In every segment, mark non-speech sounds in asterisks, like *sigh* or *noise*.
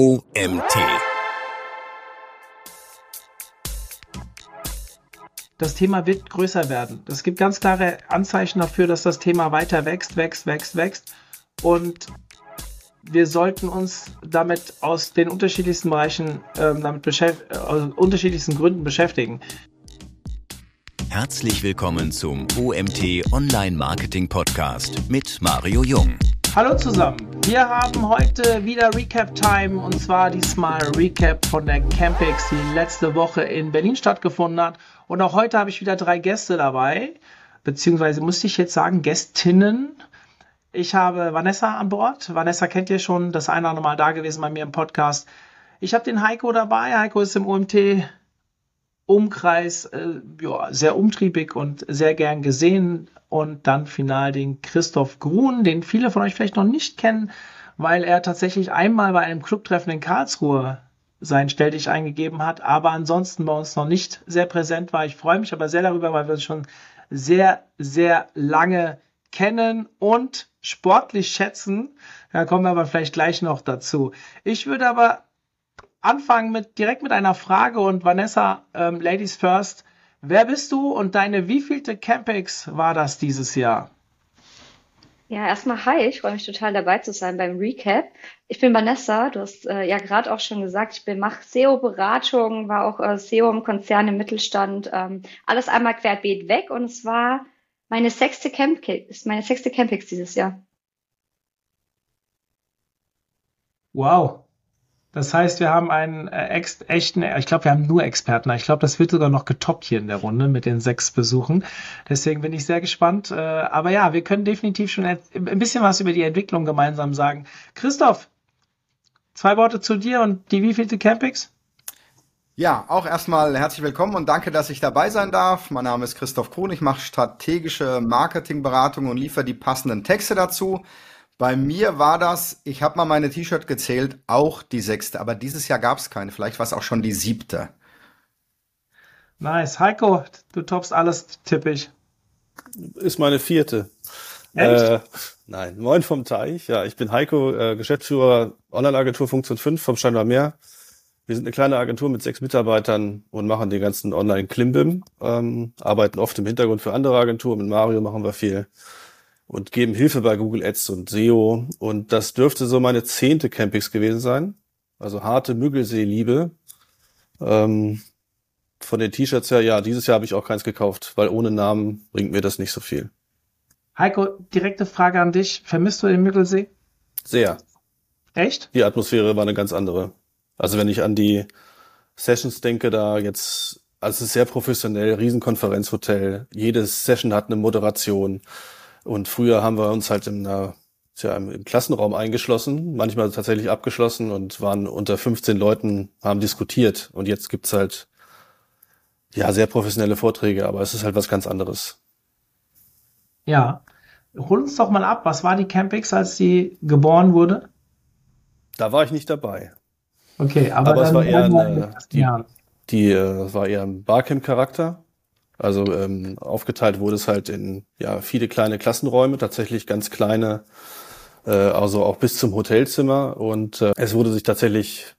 OMT. Das Thema wird größer werden. Es gibt ganz klare Anzeichen dafür, dass das Thema weiter wächst, wächst, wächst, wächst. Und wir sollten uns damit aus den unterschiedlichsten Bereichen, ähm, damit beschäft aus unterschiedlichsten Gründen beschäftigen. Herzlich willkommen zum OMT Online Marketing Podcast mit Mario Jung. Hallo zusammen. Wir haben heute wieder Recap Time und zwar diesmal Recap von der Campix, die letzte Woche in Berlin stattgefunden hat. Und auch heute habe ich wieder drei Gäste dabei, beziehungsweise musste ich jetzt sagen Gästinnen. Ich habe Vanessa an Bord. Vanessa kennt ihr schon, das eine oder andere Mal da gewesen bei mir im Podcast. Ich habe den Heiko dabei. Heiko ist im OMT Umkreis äh, ja, sehr umtriebig und sehr gern gesehen. Und dann final den Christoph Grun, den viele von euch vielleicht noch nicht kennen, weil er tatsächlich einmal bei einem Clubtreffen in Karlsruhe sein Stelldich eingegeben hat, aber ansonsten bei uns noch nicht sehr präsent war. Ich freue mich aber sehr darüber, weil wir uns schon sehr, sehr lange kennen und sportlich schätzen. Da kommen wir aber vielleicht gleich noch dazu. Ich würde aber anfangen mit direkt mit einer Frage und Vanessa, ähm, Ladies first. Wer bist du und deine wievielte Campix war das dieses Jahr? Ja, erstmal hi, ich freue mich total dabei zu sein beim Recap. Ich bin Vanessa, du hast äh, ja gerade auch schon gesagt, ich bin mache SEO-Beratung, war auch äh, SEO im Konzern im Mittelstand, ähm, alles einmal querbeet weg und es war meine sechste Camp ist meine sechste Campix dieses Jahr. Wow, das heißt, wir haben einen äh, ex echten, ich glaube, wir haben nur Experten. Ich glaube, das wird sogar noch getoppt hier in der Runde mit den sechs Besuchen. Deswegen bin ich sehr gespannt. Äh, aber ja, wir können definitiv schon ein bisschen was über die Entwicklung gemeinsam sagen. Christoph, zwei Worte zu dir und die wievielte Campix? Ja, auch erstmal herzlich willkommen und danke, dass ich dabei sein darf. Mein Name ist Christoph Kuhn. Ich mache strategische Marketingberatung und liefere die passenden Texte dazu. Bei mir war das, ich habe mal meine T-Shirt gezählt, auch die sechste, aber dieses Jahr gab es keine. Vielleicht war es auch schon die siebte. Nice. Heiko, du toppst alles tippig. Ist meine vierte. Echt? Äh, nein, moin vom Teich. Ja, ich bin Heiko, äh, Geschäftsführer Online-Agentur Funktion 5 vom Steinbar Meer. Wir sind eine kleine Agentur mit sechs Mitarbeitern und machen den ganzen Online-Klimbim, ähm, arbeiten oft im Hintergrund für andere Agenturen. Mit Mario machen wir viel und geben Hilfe bei Google Ads und SEO. Und das dürfte so meine zehnte Campix gewesen sein. Also harte Müggelsee-Liebe. Ähm, von den T-Shirts her, ja, dieses Jahr habe ich auch keins gekauft, weil ohne Namen bringt mir das nicht so viel. Heiko, direkte Frage an dich. Vermisst du den Müggelsee? Sehr. Echt? Die Atmosphäre war eine ganz andere. Also wenn ich an die Sessions denke, da jetzt, also es ist sehr professionell, Riesenkonferenzhotel, jede Session hat eine Moderation. Und früher haben wir uns halt in einer, ja, im Klassenraum eingeschlossen, manchmal tatsächlich abgeschlossen und waren unter 15 Leuten, haben diskutiert. Und jetzt gibt's halt ja sehr professionelle Vorträge, aber es ist halt was ganz anderes. Ja. Hol uns doch mal ab, was war die Campix, als sie geboren wurde? Da war ich nicht dabei. Okay, aber, aber es war eher eine, die, die äh, war eher ein Barcamp-Charakter also ähm, aufgeteilt wurde es halt in ja viele kleine Klassenräume, tatsächlich ganz kleine, äh, also auch bis zum Hotelzimmer und äh, es wurde sich tatsächlich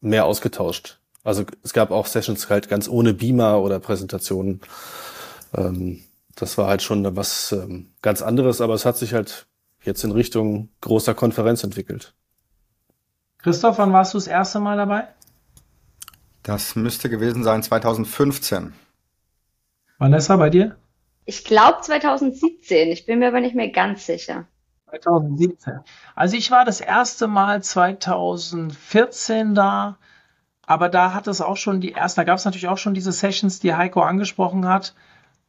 mehr ausgetauscht. Also es gab auch Sessions halt ganz ohne Beamer oder Präsentationen. Ähm, das war halt schon was ähm, ganz anderes, aber es hat sich halt jetzt in Richtung großer Konferenz entwickelt. Christoph, wann warst du das erste Mal dabei? Das müsste gewesen sein 2015. Vanessa, bei dir? Ich glaube 2017, ich bin mir aber nicht mehr ganz sicher. 2017. Also ich war das erste Mal 2014 da, aber da hat es auch schon die ersten, da gab es natürlich auch schon diese Sessions, die Heiko angesprochen hat,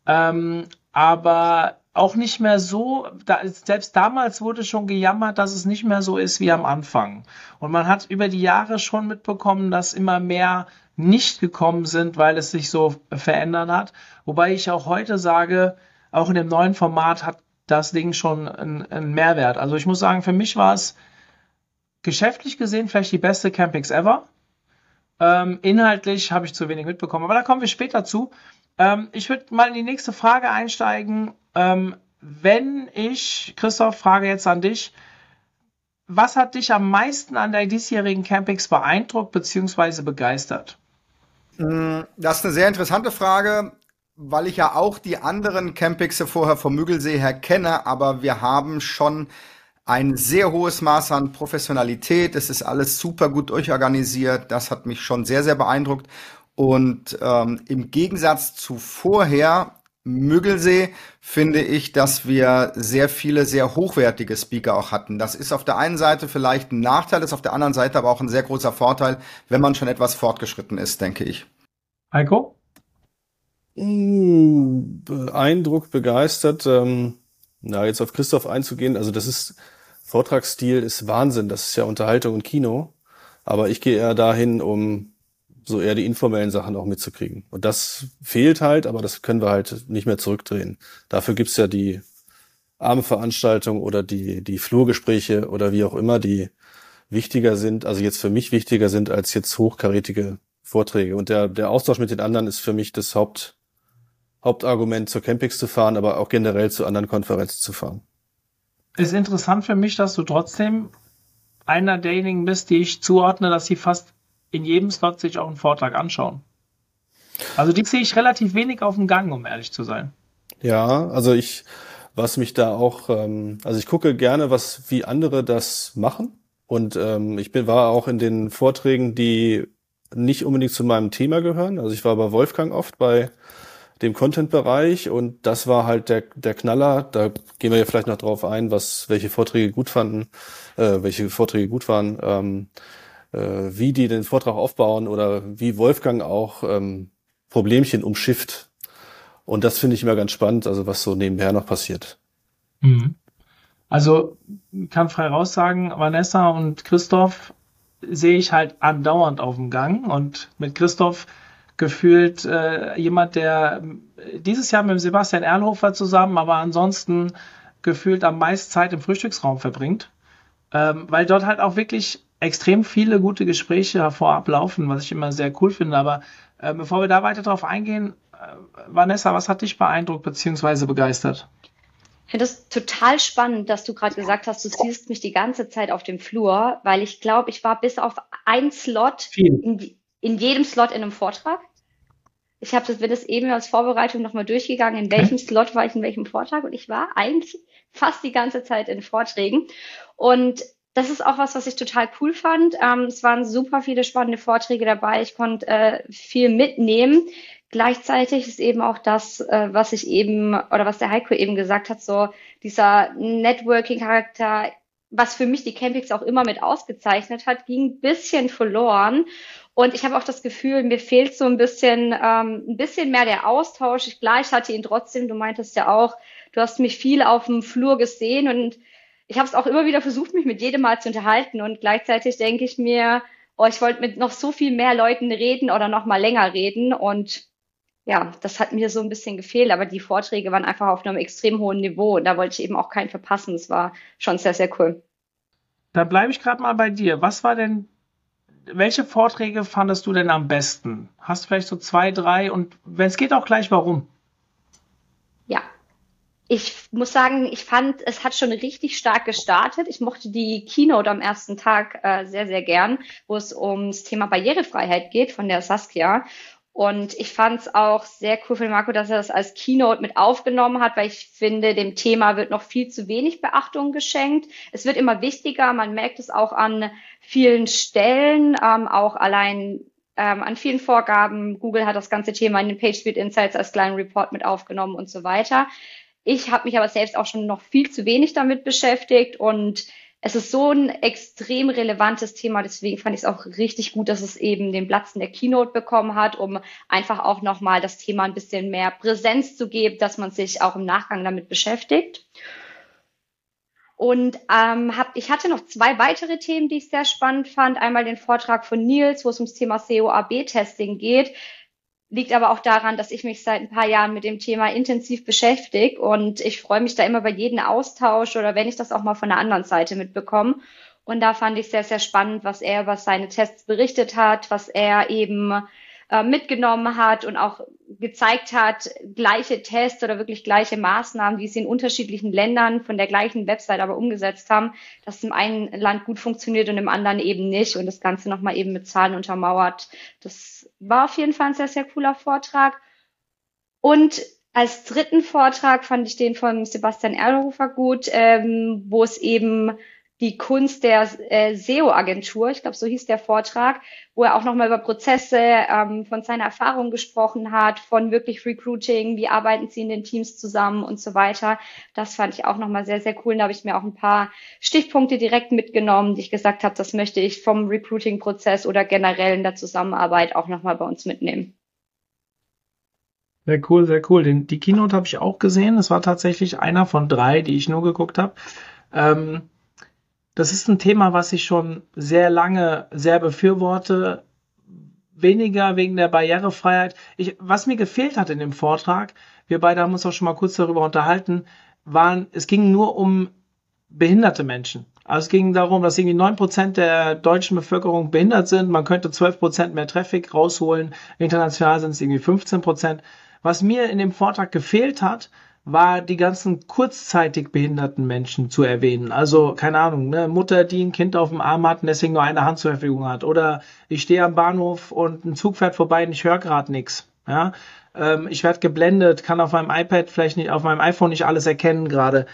ähm, aber auch nicht mehr so, da, selbst damals wurde schon gejammert, dass es nicht mehr so ist wie am Anfang. Und man hat über die Jahre schon mitbekommen, dass immer mehr nicht gekommen sind, weil es sich so verändert hat. Wobei ich auch heute sage, auch in dem neuen Format hat das Ding schon einen, Mehrwert. Also ich muss sagen, für mich war es geschäftlich gesehen vielleicht die beste Campix ever. Ähm, inhaltlich habe ich zu wenig mitbekommen, aber da kommen wir später zu. Ähm, ich würde mal in die nächste Frage einsteigen. Ähm, wenn ich, Christoph, frage jetzt an dich, was hat dich am meisten an der diesjährigen Campings beeindruckt bzw. begeistert? Mm, das ist eine sehr interessante Frage, weil ich ja auch die anderen Campixe vorher vom Müggelsee her kenne, aber wir haben schon ein sehr hohes Maß an Professionalität. Es ist alles super gut durchorganisiert. Das hat mich schon sehr, sehr beeindruckt. Und ähm, im Gegensatz zu vorher Müggelsee finde ich, dass wir sehr viele sehr hochwertige Speaker auch hatten. Das ist auf der einen Seite vielleicht ein Nachteil, ist auf der anderen Seite aber auch ein sehr großer Vorteil, wenn man schon etwas fortgeschritten ist, denke ich. Heiko? Mm, beeindruckt, begeistert. Ähm, na, jetzt auf Christoph einzugehen, also das ist, Vortragsstil ist Wahnsinn, das ist ja Unterhaltung und Kino. Aber ich gehe eher dahin, um so eher die informellen Sachen auch mitzukriegen. Und das fehlt halt, aber das können wir halt nicht mehr zurückdrehen. Dafür gibt's ja die Abendveranstaltung oder die, die Flurgespräche oder wie auch immer, die wichtiger sind, also jetzt für mich wichtiger sind als jetzt hochkarätige Vorträge. Und der, der Austausch mit den anderen ist für mich das Haupt, Hauptargument, zur Campings zu fahren, aber auch generell zu anderen Konferenzen zu fahren. Ist interessant für mich, dass du trotzdem einer derjenigen bist, die ich zuordne, dass sie fast in jedem Slot sich auch einen Vortrag anschauen. Also die sehe ich relativ wenig auf dem Gang, um ehrlich zu sein. Ja, also ich, was mich da auch, ähm, also ich gucke gerne, was wie andere das machen. Und ähm, ich bin, war auch in den Vorträgen, die nicht unbedingt zu meinem Thema gehören. Also ich war bei Wolfgang oft bei dem Content-Bereich und das war halt der, der Knaller. Da gehen wir ja vielleicht noch drauf ein, was welche Vorträge gut fanden, äh, welche Vorträge gut waren. Ähm, äh, wie die den Vortrag aufbauen oder wie Wolfgang auch ähm, Problemchen umschifft. Und das finde ich immer ganz spannend, also was so nebenher noch passiert. Mhm. Also kann frei raus sagen, Vanessa und Christoph sehe ich halt andauernd auf dem Gang und mit Christoph gefühlt äh, jemand, der äh, dieses Jahr mit Sebastian Erlhofer zusammen, aber ansonsten gefühlt am meisten Zeit im Frühstücksraum verbringt, ähm, weil dort halt auch wirklich extrem viele gute Gespräche hervorablaufen, was ich immer sehr cool finde. Aber äh, bevor wir da weiter drauf eingehen, äh, Vanessa, was hat dich beeindruckt bzw. begeistert? Ich finde es total spannend, dass du gerade gesagt hast, du siehst mich die ganze Zeit auf dem Flur, weil ich glaube, ich war bis auf ein Slot in, in, jedem Slot in einem Vortrag. Ich habe das, bin das eben als Vorbereitung nochmal durchgegangen, in welchem Slot war ich in welchem Vortrag und ich war eigentlich fast die ganze Zeit in Vorträgen. Und das ist auch was, was ich total cool fand. Ähm, es waren super viele spannende Vorträge dabei. Ich konnte äh, viel mitnehmen. Gleichzeitig ist eben auch das, äh, was ich eben oder was der Heiko eben gesagt hat, so dieser Networking-Charakter, was für mich die Campings auch immer mit ausgezeichnet hat, ging ein bisschen verloren. Und ich habe auch das Gefühl, mir fehlt so ein bisschen, ähm, ein bisschen mehr der Austausch. Ich gleich hatte ihn trotzdem. Du meintest ja auch, du hast mich viel auf dem Flur gesehen und ich habe es auch immer wieder versucht, mich mit jedem mal zu unterhalten und gleichzeitig denke ich mir, oh, ich wollte mit noch so viel mehr Leuten reden oder noch mal länger reden und ja, das hat mir so ein bisschen gefehlt, aber die Vorträge waren einfach auf einem extrem hohen Niveau und da wollte ich eben auch keinen verpassen. Es war schon sehr, sehr cool. Da bleibe ich gerade mal bei dir. Was war denn, welche Vorträge fandest du denn am besten? Hast du vielleicht so zwei, drei und wenn es geht auch gleich, warum? Ich muss sagen, ich fand, es hat schon richtig stark gestartet. Ich mochte die Keynote am ersten Tag äh, sehr, sehr gern, wo es ums Thema Barrierefreiheit geht von der Saskia. Und ich fand es auch sehr cool von Marco, dass er das als Keynote mit aufgenommen hat, weil ich finde, dem Thema wird noch viel zu wenig Beachtung geschenkt. Es wird immer wichtiger. Man merkt es auch an vielen Stellen, ähm, auch allein ähm, an vielen Vorgaben. Google hat das ganze Thema in den PageSpeed Insights als kleinen Report mit aufgenommen und so weiter. Ich habe mich aber selbst auch schon noch viel zu wenig damit beschäftigt und es ist so ein extrem relevantes Thema, deswegen fand ich es auch richtig gut, dass es eben den Platz in der Keynote bekommen hat, um einfach auch nochmal das Thema ein bisschen mehr Präsenz zu geben, dass man sich auch im Nachgang damit beschäftigt. Und ähm, hab, ich hatte noch zwei weitere Themen, die ich sehr spannend fand. Einmal den Vortrag von Nils, wo es ums Thema COAB-Testing geht liegt aber auch daran, dass ich mich seit ein paar Jahren mit dem Thema intensiv beschäftige und ich freue mich da immer bei jedem Austausch oder wenn ich das auch mal von der anderen Seite mitbekomme. Und da fand ich sehr, sehr spannend, was er über seine Tests berichtet hat, was er eben äh, mitgenommen hat und auch gezeigt hat, gleiche Tests oder wirklich gleiche Maßnahmen, die sie in unterschiedlichen Ländern von der gleichen Website aber umgesetzt haben, dass im einen Land gut funktioniert und im anderen eben nicht und das Ganze nochmal eben mit Zahlen untermauert. Das war auf jeden Fall ein sehr, sehr cooler Vortrag. Und als dritten Vortrag fand ich den von Sebastian Erlhofer gut, ähm, wo es eben die Kunst der äh, SEO-Agentur, ich glaube, so hieß der Vortrag, wo er auch nochmal über Prozesse ähm, von seiner Erfahrung gesprochen hat, von wirklich Recruiting, wie arbeiten sie in den Teams zusammen und so weiter. Das fand ich auch nochmal sehr, sehr cool. Da habe ich mir auch ein paar Stichpunkte direkt mitgenommen, die ich gesagt habe, das möchte ich vom Recruiting-Prozess oder generell in der Zusammenarbeit auch nochmal bei uns mitnehmen. Sehr cool, sehr cool. Den, die Keynote habe ich auch gesehen. Es war tatsächlich einer von drei, die ich nur geguckt habe. Ähm, das ist ein Thema, was ich schon sehr lange sehr befürworte. Weniger wegen der Barrierefreiheit. Ich, was mir gefehlt hat in dem Vortrag, wir beide haben uns auch schon mal kurz darüber unterhalten, waren, es ging nur um behinderte Menschen. Also es ging darum, dass irgendwie neun Prozent der deutschen Bevölkerung behindert sind. Man könnte zwölf Prozent mehr Traffic rausholen. International sind es irgendwie 15 Prozent. Was mir in dem Vortrag gefehlt hat, war die ganzen kurzzeitig behinderten Menschen zu erwähnen. Also, keine Ahnung, ne, Mutter, die ein Kind auf dem Arm hat und deswegen nur eine Hand zur Verfügung hat. Oder ich stehe am Bahnhof und ein Zug fährt vorbei und ich höre gerade nichts. Ja? Ähm, ich werde geblendet, kann auf meinem iPad vielleicht nicht, auf meinem iPhone nicht alles erkennen gerade.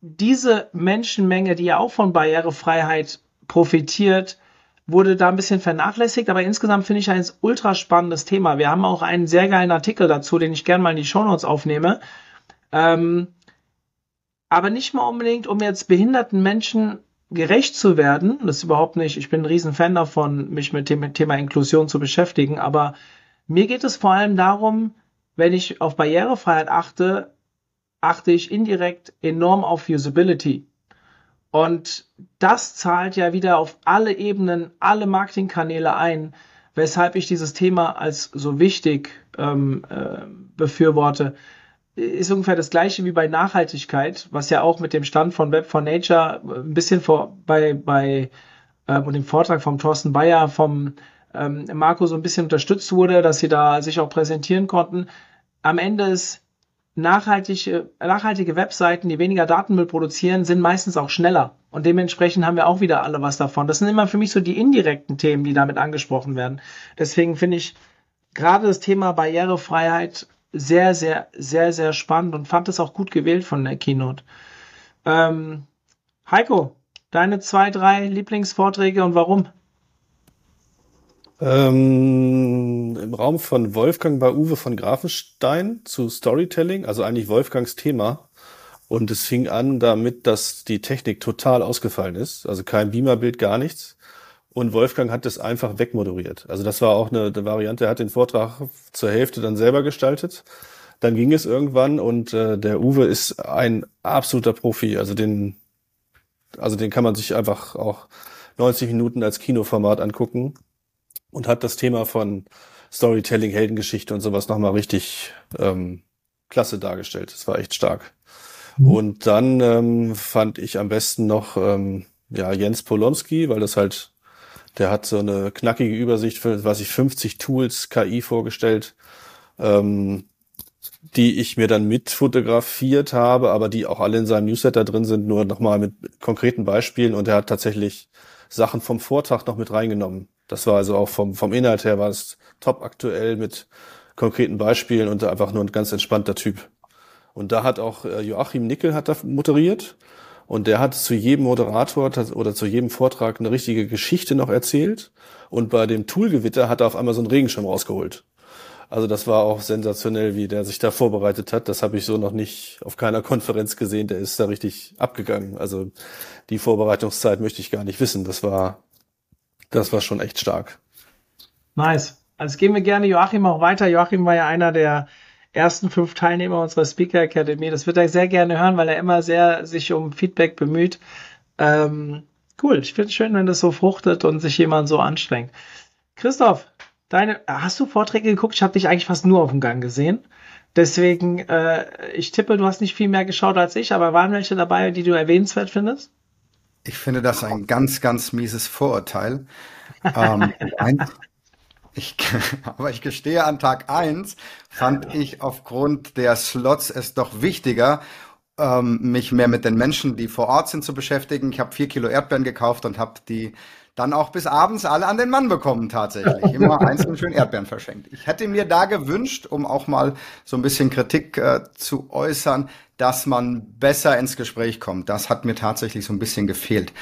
Diese Menschenmenge, die ja auch von Barrierefreiheit profitiert, wurde da ein bisschen vernachlässigt, aber insgesamt finde ich ein ultra spannendes Thema. Wir haben auch einen sehr geilen Artikel dazu, den ich gerne mal in die Shownotes aufnehme. Ähm, aber nicht mal unbedingt, um jetzt behinderten Menschen gerecht zu werden. Das ist überhaupt nicht, ich bin ein Riesenfan davon, mich mit dem Thema Inklusion zu beschäftigen, aber mir geht es vor allem darum, wenn ich auf Barrierefreiheit achte, achte ich indirekt enorm auf Usability. Und das zahlt ja wieder auf alle Ebenen, alle Marketingkanäle ein, weshalb ich dieses Thema als so wichtig ähm, äh, befürworte ist ungefähr das gleiche wie bei Nachhaltigkeit, was ja auch mit dem Stand von Web for Nature ein bisschen vor, bei, bei äh, und dem Vortrag vom Thorsten Bayer, vom ähm, Marco so ein bisschen unterstützt wurde, dass sie da sich auch präsentieren konnten. Am Ende ist nachhaltige, nachhaltige Webseiten, die weniger Datenmüll produzieren, sind meistens auch schneller. Und dementsprechend haben wir auch wieder alle was davon. Das sind immer für mich so die indirekten Themen, die damit angesprochen werden. Deswegen finde ich gerade das Thema Barrierefreiheit sehr, sehr, sehr, sehr spannend und fand es auch gut gewählt von der Keynote. Ähm, Heiko, deine zwei, drei Lieblingsvorträge und warum? Ähm, Im Raum von Wolfgang war Uwe von Grafenstein zu Storytelling, also eigentlich Wolfgangs Thema. Und es fing an damit, dass die Technik total ausgefallen ist. Also kein Beamerbild, gar nichts. Und Wolfgang hat das einfach wegmoderiert. Also das war auch eine, eine, Variante. Er hat den Vortrag zur Hälfte dann selber gestaltet. Dann ging es irgendwann und äh, der Uwe ist ein absoluter Profi. Also den, also den kann man sich einfach auch 90 Minuten als Kinoformat angucken und hat das Thema von Storytelling, Heldengeschichte und sowas nochmal richtig ähm, klasse dargestellt. Das war echt stark. Mhm. Und dann ähm, fand ich am besten noch ähm, ja Jens Polonski, weil das halt der hat so eine knackige Übersicht für, was ich 50 Tools KI vorgestellt, ähm, die ich mir dann mit fotografiert habe, aber die auch alle in seinem Newsletter drin sind, nur nochmal mit konkreten Beispielen. Und er hat tatsächlich Sachen vom Vortrag noch mit reingenommen. Das war also auch vom, vom Inhalt her war es top aktuell mit konkreten Beispielen und einfach nur ein ganz entspannter Typ. Und da hat auch äh, Joachim Nickel hat da moderiert und der hat zu jedem Moderator oder zu jedem Vortrag eine richtige Geschichte noch erzählt. Und bei dem Toolgewitter hat er auf einmal so einen Regenschirm rausgeholt. Also das war auch sensationell, wie der sich da vorbereitet hat. Das habe ich so noch nicht auf keiner Konferenz gesehen. Der ist da richtig abgegangen. Also die Vorbereitungszeit möchte ich gar nicht wissen. Das war, das war schon echt stark. Nice. Also gehen wir gerne Joachim auch weiter. Joachim war ja einer der ersten fünf Teilnehmer unserer Speaker Academy. Das wird er sehr gerne hören, weil er immer sehr sich um Feedback bemüht. Ähm, cool, ich finde es schön, wenn das so fruchtet und sich jemand so anstrengt. Christoph, deine, hast du Vorträge geguckt? Ich habe dich eigentlich fast nur auf dem Gang gesehen. Deswegen, äh, ich tippe, du hast nicht viel mehr geschaut als ich, aber waren welche dabei, die du erwähnenswert findest? Ich finde das ein ganz, ganz mieses Vorurteil. ähm, eins, Ich, *laughs* aber ich gestehe, an Tag eins fand ich aufgrund der Slots es doch wichtiger, ähm, mich mehr mit den Menschen, die vor Ort sind, zu beschäftigen. Ich habe vier Kilo Erdbeeren gekauft und habe die dann auch bis abends alle an den Mann bekommen tatsächlich. Immer *laughs* einzeln schön Erdbeeren verschenkt. Ich hätte mir da gewünscht, um auch mal so ein bisschen Kritik äh, zu äußern, dass man besser ins Gespräch kommt. Das hat mir tatsächlich so ein bisschen gefehlt.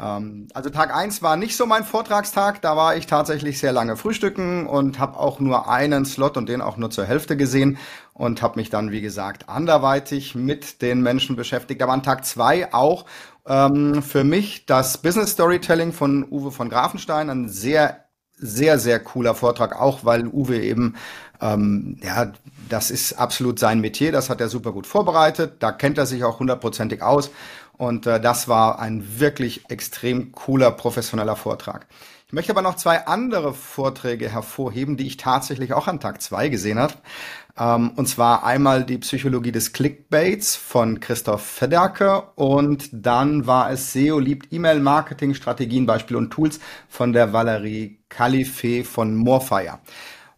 Ähm, also Tag eins war nicht so mein Vortragstag. Da war ich tatsächlich sehr lange frühstücken und habe auch nur einen Slot und den auch nur zur Hälfte gesehen und habe mich dann, wie gesagt, anderweitig mit den Menschen beschäftigt. Aber an Tag zwei auch ähm, für mich das Business Storytelling von Uwe von Grafenstein, ein sehr sehr, sehr cooler Vortrag, auch weil Uwe eben, ähm, ja, das ist absolut sein Metier, das hat er super gut vorbereitet, da kennt er sich auch hundertprozentig aus und äh, das war ein wirklich extrem cooler, professioneller Vortrag. Ich möchte aber noch zwei andere Vorträge hervorheben, die ich tatsächlich auch an Tag zwei gesehen habe. Ähm, und zwar einmal die Psychologie des Clickbaits von Christoph Federke und dann war es SEO liebt E-Mail-Marketing, Strategien, Beispiele und Tools von der Valerie Calife von Morfire.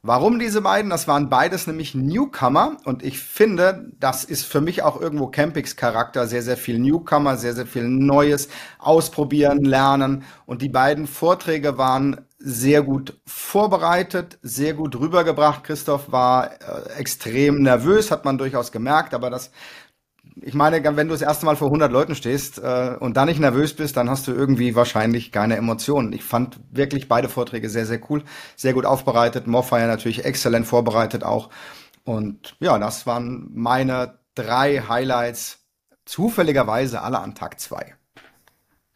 Warum diese beiden? Das waren beides nämlich Newcomer und ich finde, das ist für mich auch irgendwo Campings Charakter, sehr, sehr viel Newcomer, sehr, sehr viel Neues, ausprobieren, lernen und die beiden Vorträge waren sehr gut vorbereitet, sehr gut rübergebracht. Christoph war äh, extrem nervös, hat man durchaus gemerkt, aber das ich meine, wenn du das erste Mal vor 100 Leuten stehst äh, und da nicht nervös bist, dann hast du irgendwie wahrscheinlich keine Emotionen. Ich fand wirklich beide Vorträge sehr, sehr cool, sehr gut aufbereitet. Morfire natürlich exzellent vorbereitet auch. Und ja, das waren meine drei Highlights, zufälligerweise alle an Tag zwei.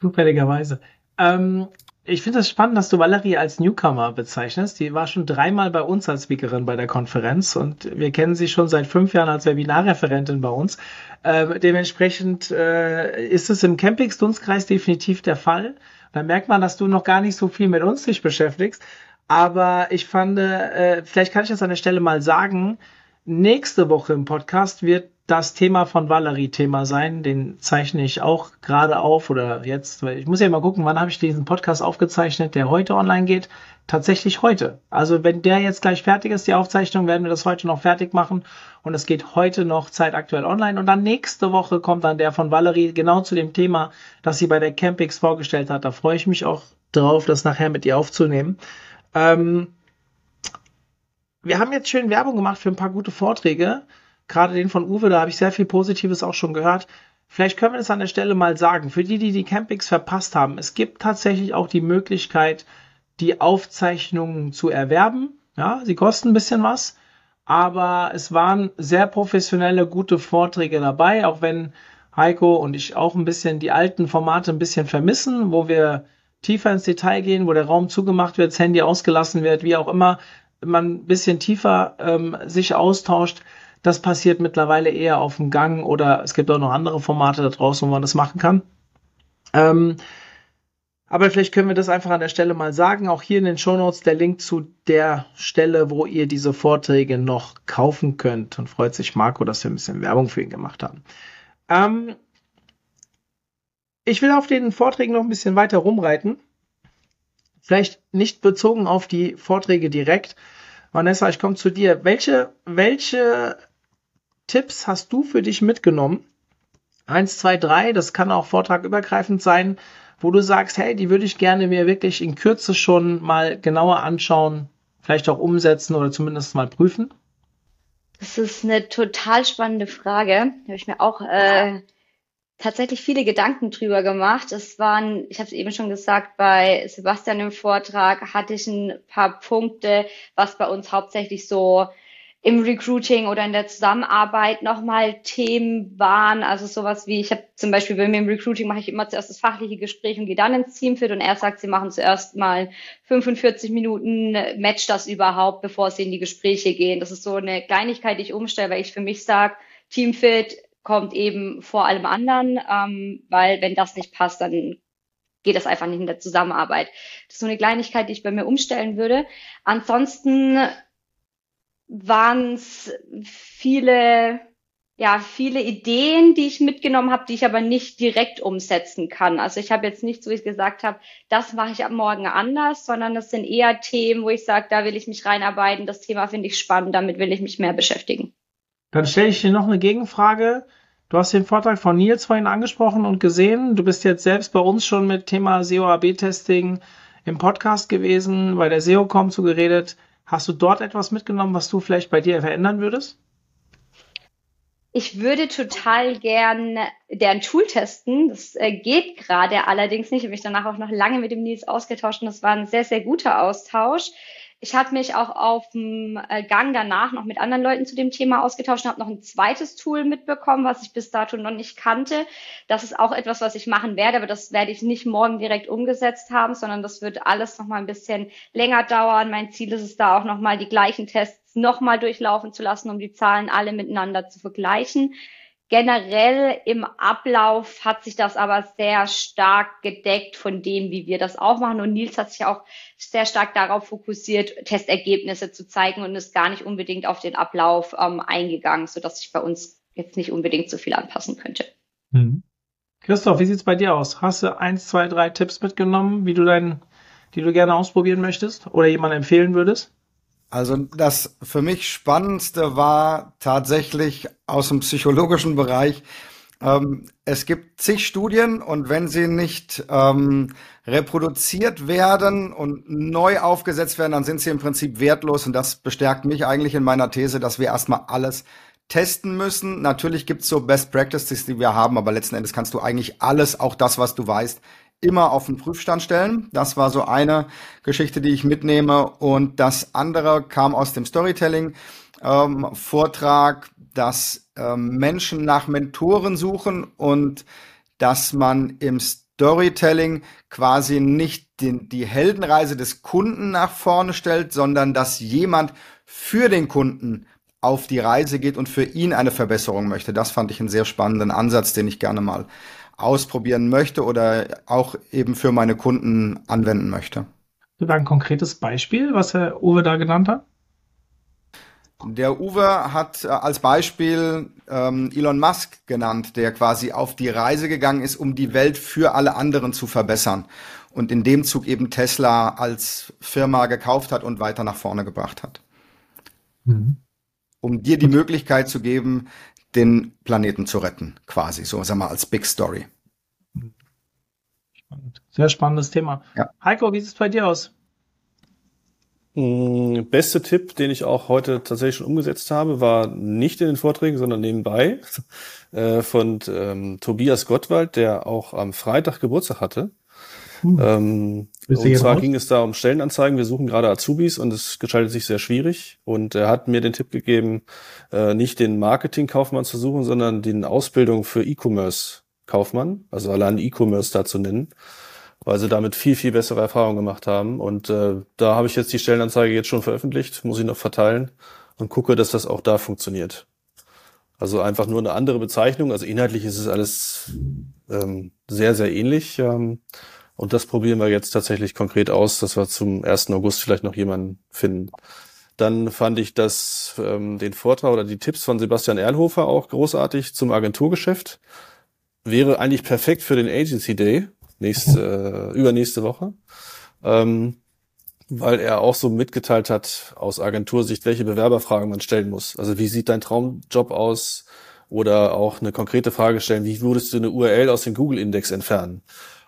Zufälligerweise. Ähm, ich finde es das spannend, dass du Valerie als Newcomer bezeichnest. Die war schon dreimal bei uns als Speakerin bei der Konferenz und wir kennen sie schon seit fünf Jahren als Webinarreferentin bei uns. Ähm, dementsprechend äh, ist es im Campings-Dunstkreis definitiv der Fall. Da merkt man, dass du noch gar nicht so viel mit uns dich beschäftigst. Aber ich fand, äh, vielleicht kann ich das an der Stelle mal sagen, nächste Woche im Podcast wird das Thema von Valerie Thema sein. Den zeichne ich auch gerade auf oder jetzt. Ich muss ja mal gucken, wann habe ich diesen Podcast aufgezeichnet, der heute online geht. Tatsächlich heute. Also wenn der jetzt gleich fertig ist, die Aufzeichnung, werden wir das heute noch fertig machen. Und es geht heute noch zeitaktuell online. Und dann nächste Woche kommt dann der von Valerie genau zu dem Thema, das sie bei der Campix vorgestellt hat. Da freue ich mich auch drauf, das nachher mit ihr aufzunehmen. Ähm, wir haben jetzt schön Werbung gemacht für ein paar gute Vorträge gerade den von Uwe, da habe ich sehr viel Positives auch schon gehört. Vielleicht können wir das an der Stelle mal sagen. Für die, die die Campings verpasst haben, es gibt tatsächlich auch die Möglichkeit, die Aufzeichnungen zu erwerben. Ja, sie kosten ein bisschen was, aber es waren sehr professionelle, gute Vorträge dabei, auch wenn Heiko und ich auch ein bisschen die alten Formate ein bisschen vermissen, wo wir tiefer ins Detail gehen, wo der Raum zugemacht wird, das Handy ausgelassen wird, wie auch immer, man ein bisschen tiefer ähm, sich austauscht. Das passiert mittlerweile eher auf dem Gang oder es gibt auch noch andere Formate da draußen, wo man das machen kann. Ähm, aber vielleicht können wir das einfach an der Stelle mal sagen. Auch hier in den Show Notes der Link zu der Stelle, wo ihr diese Vorträge noch kaufen könnt. Und freut sich Marco, dass wir ein bisschen Werbung für ihn gemacht haben. Ähm, ich will auf den Vorträgen noch ein bisschen weiter rumreiten. Vielleicht nicht bezogen auf die Vorträge direkt. Vanessa, ich komme zu dir. Welche, welche Tipps hast du für dich mitgenommen? Eins, zwei, drei, das kann auch vortragübergreifend sein, wo du sagst, hey, die würde ich gerne mir wirklich in Kürze schon mal genauer anschauen, vielleicht auch umsetzen oder zumindest mal prüfen? Das ist eine total spannende Frage. Da habe ich mir auch äh, tatsächlich viele Gedanken drüber gemacht. Es waren, ich habe es eben schon gesagt, bei Sebastian im Vortrag hatte ich ein paar Punkte, was bei uns hauptsächlich so im Recruiting oder in der Zusammenarbeit nochmal Themen waren. Also sowas wie, ich habe zum Beispiel bei mir im Recruiting mache ich immer zuerst das fachliche Gespräch und gehe dann ins Teamfit und er sagt, sie machen zuerst mal 45 Minuten, match das überhaupt, bevor sie in die Gespräche gehen. Das ist so eine Kleinigkeit, die ich umstelle, weil ich für mich sage, Teamfit kommt eben vor allem anderen, ähm, weil wenn das nicht passt, dann geht das einfach nicht in der Zusammenarbeit. Das ist so eine Kleinigkeit, die ich bei mir umstellen würde. Ansonsten waren es viele ja viele Ideen, die ich mitgenommen habe, die ich aber nicht direkt umsetzen kann. Also ich habe jetzt nicht, so wie ich gesagt habe, das mache ich ab morgen anders, sondern das sind eher Themen, wo ich sage, da will ich mich reinarbeiten, das Thema finde ich spannend, damit will ich mich mehr beschäftigen. Dann stelle ich dir noch eine Gegenfrage. Du hast den Vortrag von Nils vorhin angesprochen und gesehen. Du bist jetzt selbst bei uns schon mit Thema SEO-AB-Testing im Podcast gewesen, bei der SEO-Com zu geredet. Hast du dort etwas mitgenommen, was du vielleicht bei dir verändern würdest? Ich würde total gern deren Tool testen. Das äh, geht gerade allerdings nicht. Ich habe mich danach auch noch lange mit dem Nils ausgetauscht und das war ein sehr, sehr guter Austausch. Ich habe mich auch auf dem äh, Gang danach noch mit anderen Leuten zu dem Thema ausgetauscht und habe noch ein zweites Tool mitbekommen, was ich bis dato noch nicht kannte. Das ist auch etwas, was ich machen werde, aber das werde ich nicht morgen direkt umgesetzt haben, sondern das wird alles noch mal ein bisschen länger dauern. Mein Ziel ist es da auch noch mal die gleichen Tests noch mal durchlaufen zu lassen, um die Zahlen alle miteinander zu vergleichen. Generell im Ablauf hat sich das aber sehr stark gedeckt von dem, wie wir das auch machen. Und Nils hat sich auch sehr stark darauf fokussiert, Testergebnisse zu zeigen und ist gar nicht unbedingt auf den Ablauf ähm, eingegangen, sodass sich bei uns jetzt nicht unbedingt so viel anpassen könnte. Mhm. Christoph, wie sieht's bei dir aus? Hast du eins, zwei, drei Tipps mitgenommen, wie du dein, die du gerne ausprobieren möchtest oder jemand empfehlen würdest? Also das für mich Spannendste war tatsächlich aus dem psychologischen Bereich. Ähm, es gibt zig Studien und wenn sie nicht ähm, reproduziert werden und neu aufgesetzt werden, dann sind sie im Prinzip wertlos und das bestärkt mich eigentlich in meiner These, dass wir erstmal alles testen müssen. Natürlich gibt's so Best Practices, die wir haben, aber letzten Endes kannst du eigentlich alles, auch das, was du weißt, immer auf den Prüfstand stellen. Das war so eine Geschichte, die ich mitnehme. Und das andere kam aus dem Storytelling. Ähm, dass ähm, Menschen nach Mentoren suchen und dass man im Storytelling quasi nicht den, die Heldenreise des Kunden nach vorne stellt, sondern dass jemand für den Kunden auf die Reise geht und für ihn eine Verbesserung möchte. Das fand ich einen sehr spannenden Ansatz, den ich gerne mal ausprobieren möchte oder auch eben für meine Kunden anwenden möchte. Du ein konkretes Beispiel, was Herr Uwe da genannt hat? Der Uwe hat äh, als Beispiel ähm, Elon Musk genannt, der quasi auf die Reise gegangen ist, um die Welt für alle anderen zu verbessern und in dem Zug eben Tesla als Firma gekauft hat und weiter nach vorne gebracht hat. Mhm. Um dir die Möglichkeit zu geben, den Planeten zu retten, quasi, so sagen wir als Big Story. Spannend. Sehr spannendes Thema. Ja. Heiko, wie sieht es bei dir aus? Hm, beste Tipp, den ich auch heute tatsächlich schon umgesetzt habe, war nicht in den Vorträgen, sondern nebenbei *laughs* äh, von ähm, Tobias Gottwald, der auch am Freitag Geburtstag hatte. Hm. Ähm, und zwar raus? ging es da um Stellenanzeigen. Wir suchen gerade Azubis und es gestaltet sich sehr schwierig. Und er hat mir den Tipp gegeben, äh, nicht den Marketingkaufmann zu suchen, sondern den Ausbildung für E-Commerce-Kaufmann, also allein E-Commerce da zu nennen, weil sie damit viel, viel bessere Erfahrungen gemacht haben. Und äh, da habe ich jetzt die Stellenanzeige jetzt schon veröffentlicht, muss ich noch verteilen und gucke, dass das auch da funktioniert. Also einfach nur eine andere Bezeichnung. Also inhaltlich ist es alles ähm, sehr, sehr ähnlich. Ähm, und das probieren wir jetzt tatsächlich konkret aus, dass wir zum 1. August vielleicht noch jemanden finden. Dann fand ich das, ähm, den Vortrag oder die Tipps von Sebastian Erlhofer auch großartig zum Agenturgeschäft. Wäre eigentlich perfekt für den Agency Day, nächste, äh, übernächste Woche. Ähm, weil er auch so mitgeteilt hat aus Agentursicht, welche Bewerberfragen man stellen muss. Also wie sieht dein Traumjob aus? Oder auch eine konkrete Frage stellen, wie würdest du eine URL aus dem Google-Index entfernen?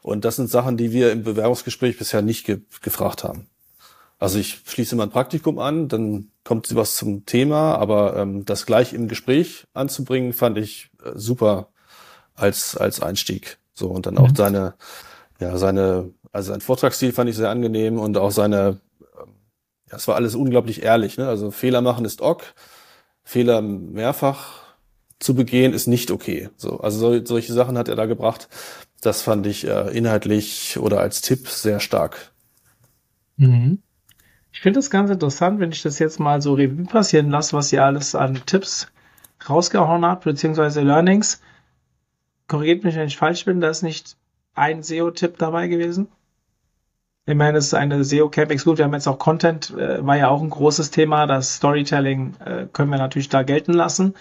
Und das sind Sachen, die wir im Bewerbungsgespräch bisher nicht ge gefragt haben. Also ich schließe mal ein Praktikum an, dann kommt was zum Thema, aber ähm, das gleich im Gespräch anzubringen, fand ich äh, super als als Einstieg. So und dann mhm. auch seine ja seine also sein Vortragsstil fand ich sehr angenehm und auch seine ähm, ja, es war alles unglaublich ehrlich. Ne? Also Fehler machen ist ok, Fehler mehrfach zu begehen ist nicht okay. So also so, solche Sachen hat er da gebracht. Das fand ich äh, inhaltlich oder als Tipp sehr stark. Mhm. Ich finde das ganz interessant, wenn ich das jetzt mal so Revue passieren lasse, was ihr alles an Tipps rausgehauen habt, beziehungsweise Learnings. Korrigiert mich, wenn ich falsch bin, da ist nicht ein SEO-Tipp dabei gewesen. Ich meine, es ist eine SEO-Camp Gut, wir haben jetzt auch Content, äh, war ja auch ein großes Thema. Das Storytelling äh, können wir natürlich da gelten lassen.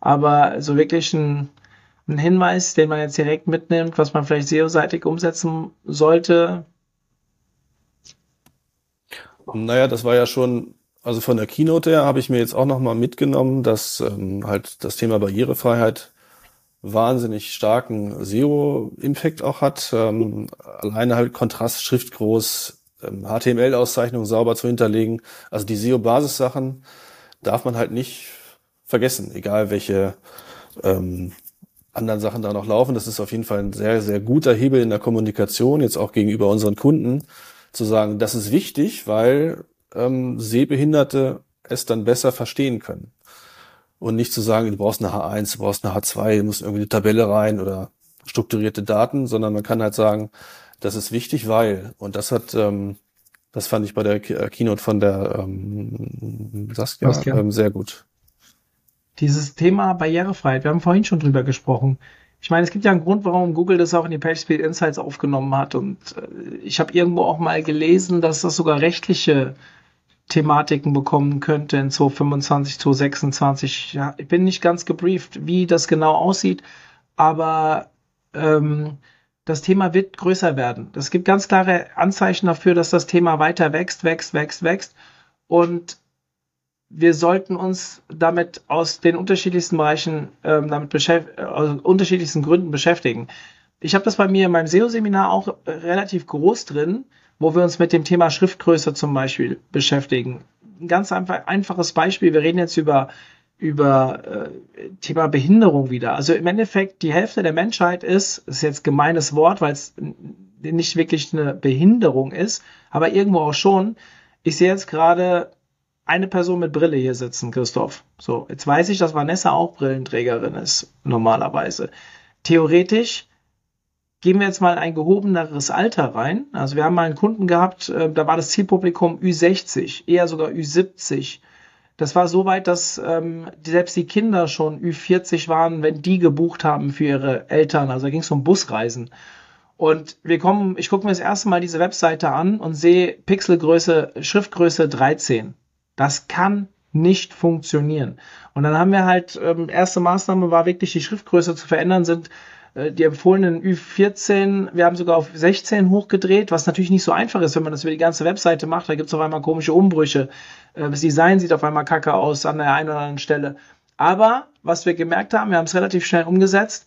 Aber so wirklich ein, ein Hinweis, den man jetzt direkt mitnimmt, was man vielleicht SEO-seitig umsetzen sollte. Naja, das war ja schon, also von der Keynote her habe ich mir jetzt auch nochmal mitgenommen, dass ähm, halt das Thema Barrierefreiheit wahnsinnig starken SEO-Impact auch hat. Ähm, alleine halt Kontrast, Schrift groß, ähm, HTML-Auszeichnung sauber zu hinterlegen. Also die SEO-Basissachen darf man halt nicht vergessen, egal welche ähm, anderen Sachen da noch laufen. Das ist auf jeden Fall ein sehr, sehr guter Hebel in der Kommunikation, jetzt auch gegenüber unseren Kunden, zu sagen, das ist wichtig, weil ähm, Sehbehinderte es dann besser verstehen können. Und nicht zu sagen, du brauchst eine H1, du brauchst eine H2, du musst irgendwie eine Tabelle rein oder strukturierte Daten, sondern man kann halt sagen, das ist wichtig, weil, und das hat, ähm, das fand ich bei der äh, Keynote von der ähm, Saskia, Saskia. Ähm, sehr gut. Dieses Thema Barrierefreiheit, wir haben vorhin schon drüber gesprochen. Ich meine, es gibt ja einen Grund, warum Google das auch in die PageSpeed Insights aufgenommen hat. Und äh, ich habe irgendwo auch mal gelesen, dass das sogar rechtliche Thematiken bekommen könnte in 2025, 2026. Ja, ich bin nicht ganz gebrieft, wie das genau aussieht, aber ähm, das Thema wird größer werden. Es gibt ganz klare Anzeichen dafür, dass das Thema weiter wächst, wächst, wächst, wächst. Und wir sollten uns damit aus den unterschiedlichsten Bereichen, ähm, damit aus unterschiedlichsten Gründen beschäftigen. Ich habe das bei mir in meinem SEO-Seminar auch relativ groß drin wo wir uns mit dem Thema Schriftgröße zum Beispiel beschäftigen. Ein ganz einfach, einfaches Beispiel. Wir reden jetzt über über äh, Thema Behinderung wieder. Also im Endeffekt die Hälfte der Menschheit ist, ist jetzt gemeines Wort, weil es nicht wirklich eine Behinderung ist, aber irgendwo auch schon. Ich sehe jetzt gerade eine Person mit Brille hier sitzen, Christoph. So, jetzt weiß ich, dass Vanessa auch Brillenträgerin ist, normalerweise. Theoretisch gehen wir jetzt mal ein gehobeneres Alter rein. Also wir haben mal einen Kunden gehabt, äh, da war das Zielpublikum Ü60, eher sogar Ü70. Das war so weit, dass ähm, selbst die Kinder schon Ü40 waren, wenn die gebucht haben für ihre Eltern. Also da ging es um Busreisen. Und wir kommen, ich gucke mir das erste Mal diese Webseite an und sehe Pixelgröße, Schriftgröße 13. Das kann nicht funktionieren. Und dann haben wir halt, ähm, erste Maßnahme war wirklich die Schriftgröße zu verändern, sind äh, die empfohlenen Ü14, wir haben sogar auf 16 hochgedreht, was natürlich nicht so einfach ist, wenn man das über die ganze Webseite macht. Da gibt es auf einmal komische Umbrüche. Äh, das Design sieht auf einmal kacke aus an der einen oder anderen Stelle. Aber was wir gemerkt haben, wir haben es relativ schnell umgesetzt,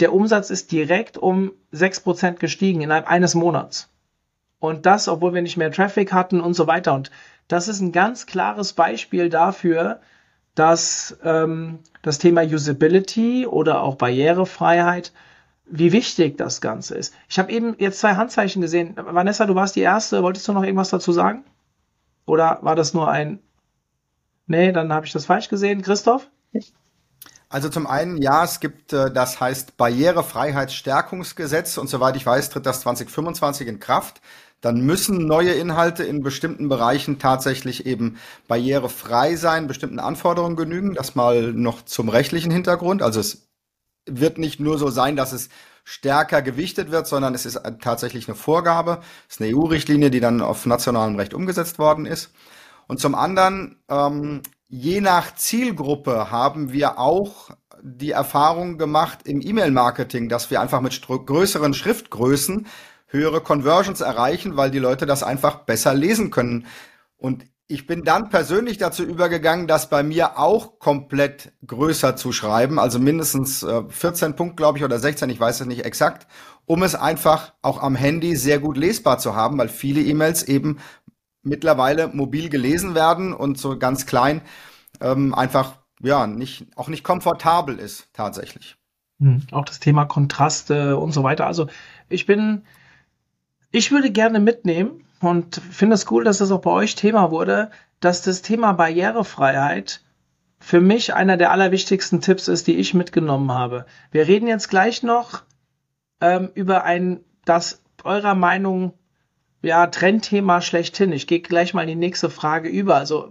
der Umsatz ist direkt um 6% gestiegen innerhalb eines Monats. Und das, obwohl wir nicht mehr Traffic hatten und so weiter. Und das ist ein ganz klares Beispiel dafür, dass ähm, das Thema Usability oder auch Barrierefreiheit, wie wichtig das Ganze ist. Ich habe eben jetzt zwei Handzeichen gesehen. Vanessa, du warst die Erste. Wolltest du noch irgendwas dazu sagen? Oder war das nur ein... Nee, dann habe ich das falsch gesehen. Christoph? Also zum einen, ja, es gibt, äh, das heißt Barrierefreiheitsstärkungsgesetz und soweit ich weiß, tritt das 2025 in Kraft dann müssen neue Inhalte in bestimmten Bereichen tatsächlich eben barrierefrei sein, bestimmten Anforderungen genügen. Das mal noch zum rechtlichen Hintergrund. Also es wird nicht nur so sein, dass es stärker gewichtet wird, sondern es ist tatsächlich eine Vorgabe. Es ist eine EU-Richtlinie, die dann auf nationalem Recht umgesetzt worden ist. Und zum anderen, ähm, je nach Zielgruppe haben wir auch die Erfahrung gemacht im E-Mail-Marketing, dass wir einfach mit größeren Schriftgrößen höhere Conversions erreichen, weil die Leute das einfach besser lesen können. Und ich bin dann persönlich dazu übergegangen, das bei mir auch komplett größer zu schreiben, also mindestens äh, 14 Punkt, glaube ich, oder 16, ich weiß es nicht exakt, um es einfach auch am Handy sehr gut lesbar zu haben, weil viele E-Mails eben mittlerweile mobil gelesen werden und so ganz klein ähm, einfach ja nicht auch nicht komfortabel ist tatsächlich. Hm, auch das Thema Kontraste und so weiter. Also ich bin ich würde gerne mitnehmen und finde es cool, dass das auch bei euch Thema wurde, dass das Thema Barrierefreiheit für mich einer der allerwichtigsten Tipps ist, die ich mitgenommen habe. Wir reden jetzt gleich noch ähm, über ein, das eurer Meinung ja, Trendthema schlechthin. Ich gehe gleich mal in die nächste Frage über. Also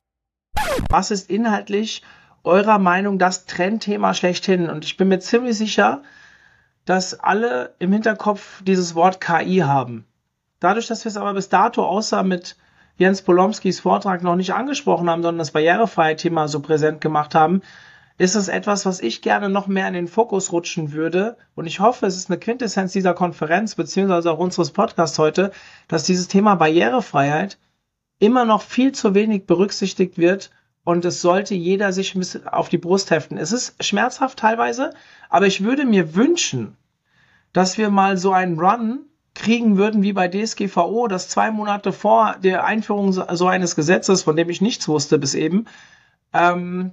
Was ist inhaltlich eurer Meinung das Trendthema schlechthin? Und ich bin mir ziemlich sicher, dass alle im Hinterkopf dieses Wort KI haben. Dadurch, dass wir es aber bis dato außer mit Jens Polomskis Vortrag noch nicht angesprochen haben, sondern das barrierefreie Thema so präsent gemacht haben, ist es etwas, was ich gerne noch mehr in den Fokus rutschen würde. Und ich hoffe, es ist eine Quintessenz dieser Konferenz, beziehungsweise auch unseres Podcasts heute, dass dieses Thema Barrierefreiheit immer noch viel zu wenig berücksichtigt wird. Und es sollte jeder sich ein bisschen auf die Brust heften. Es ist schmerzhaft teilweise, aber ich würde mir wünschen, dass wir mal so einen Run kriegen würden wie bei DSGVO, dass zwei Monate vor der Einführung so eines Gesetzes, von dem ich nichts wusste bis eben, ähm,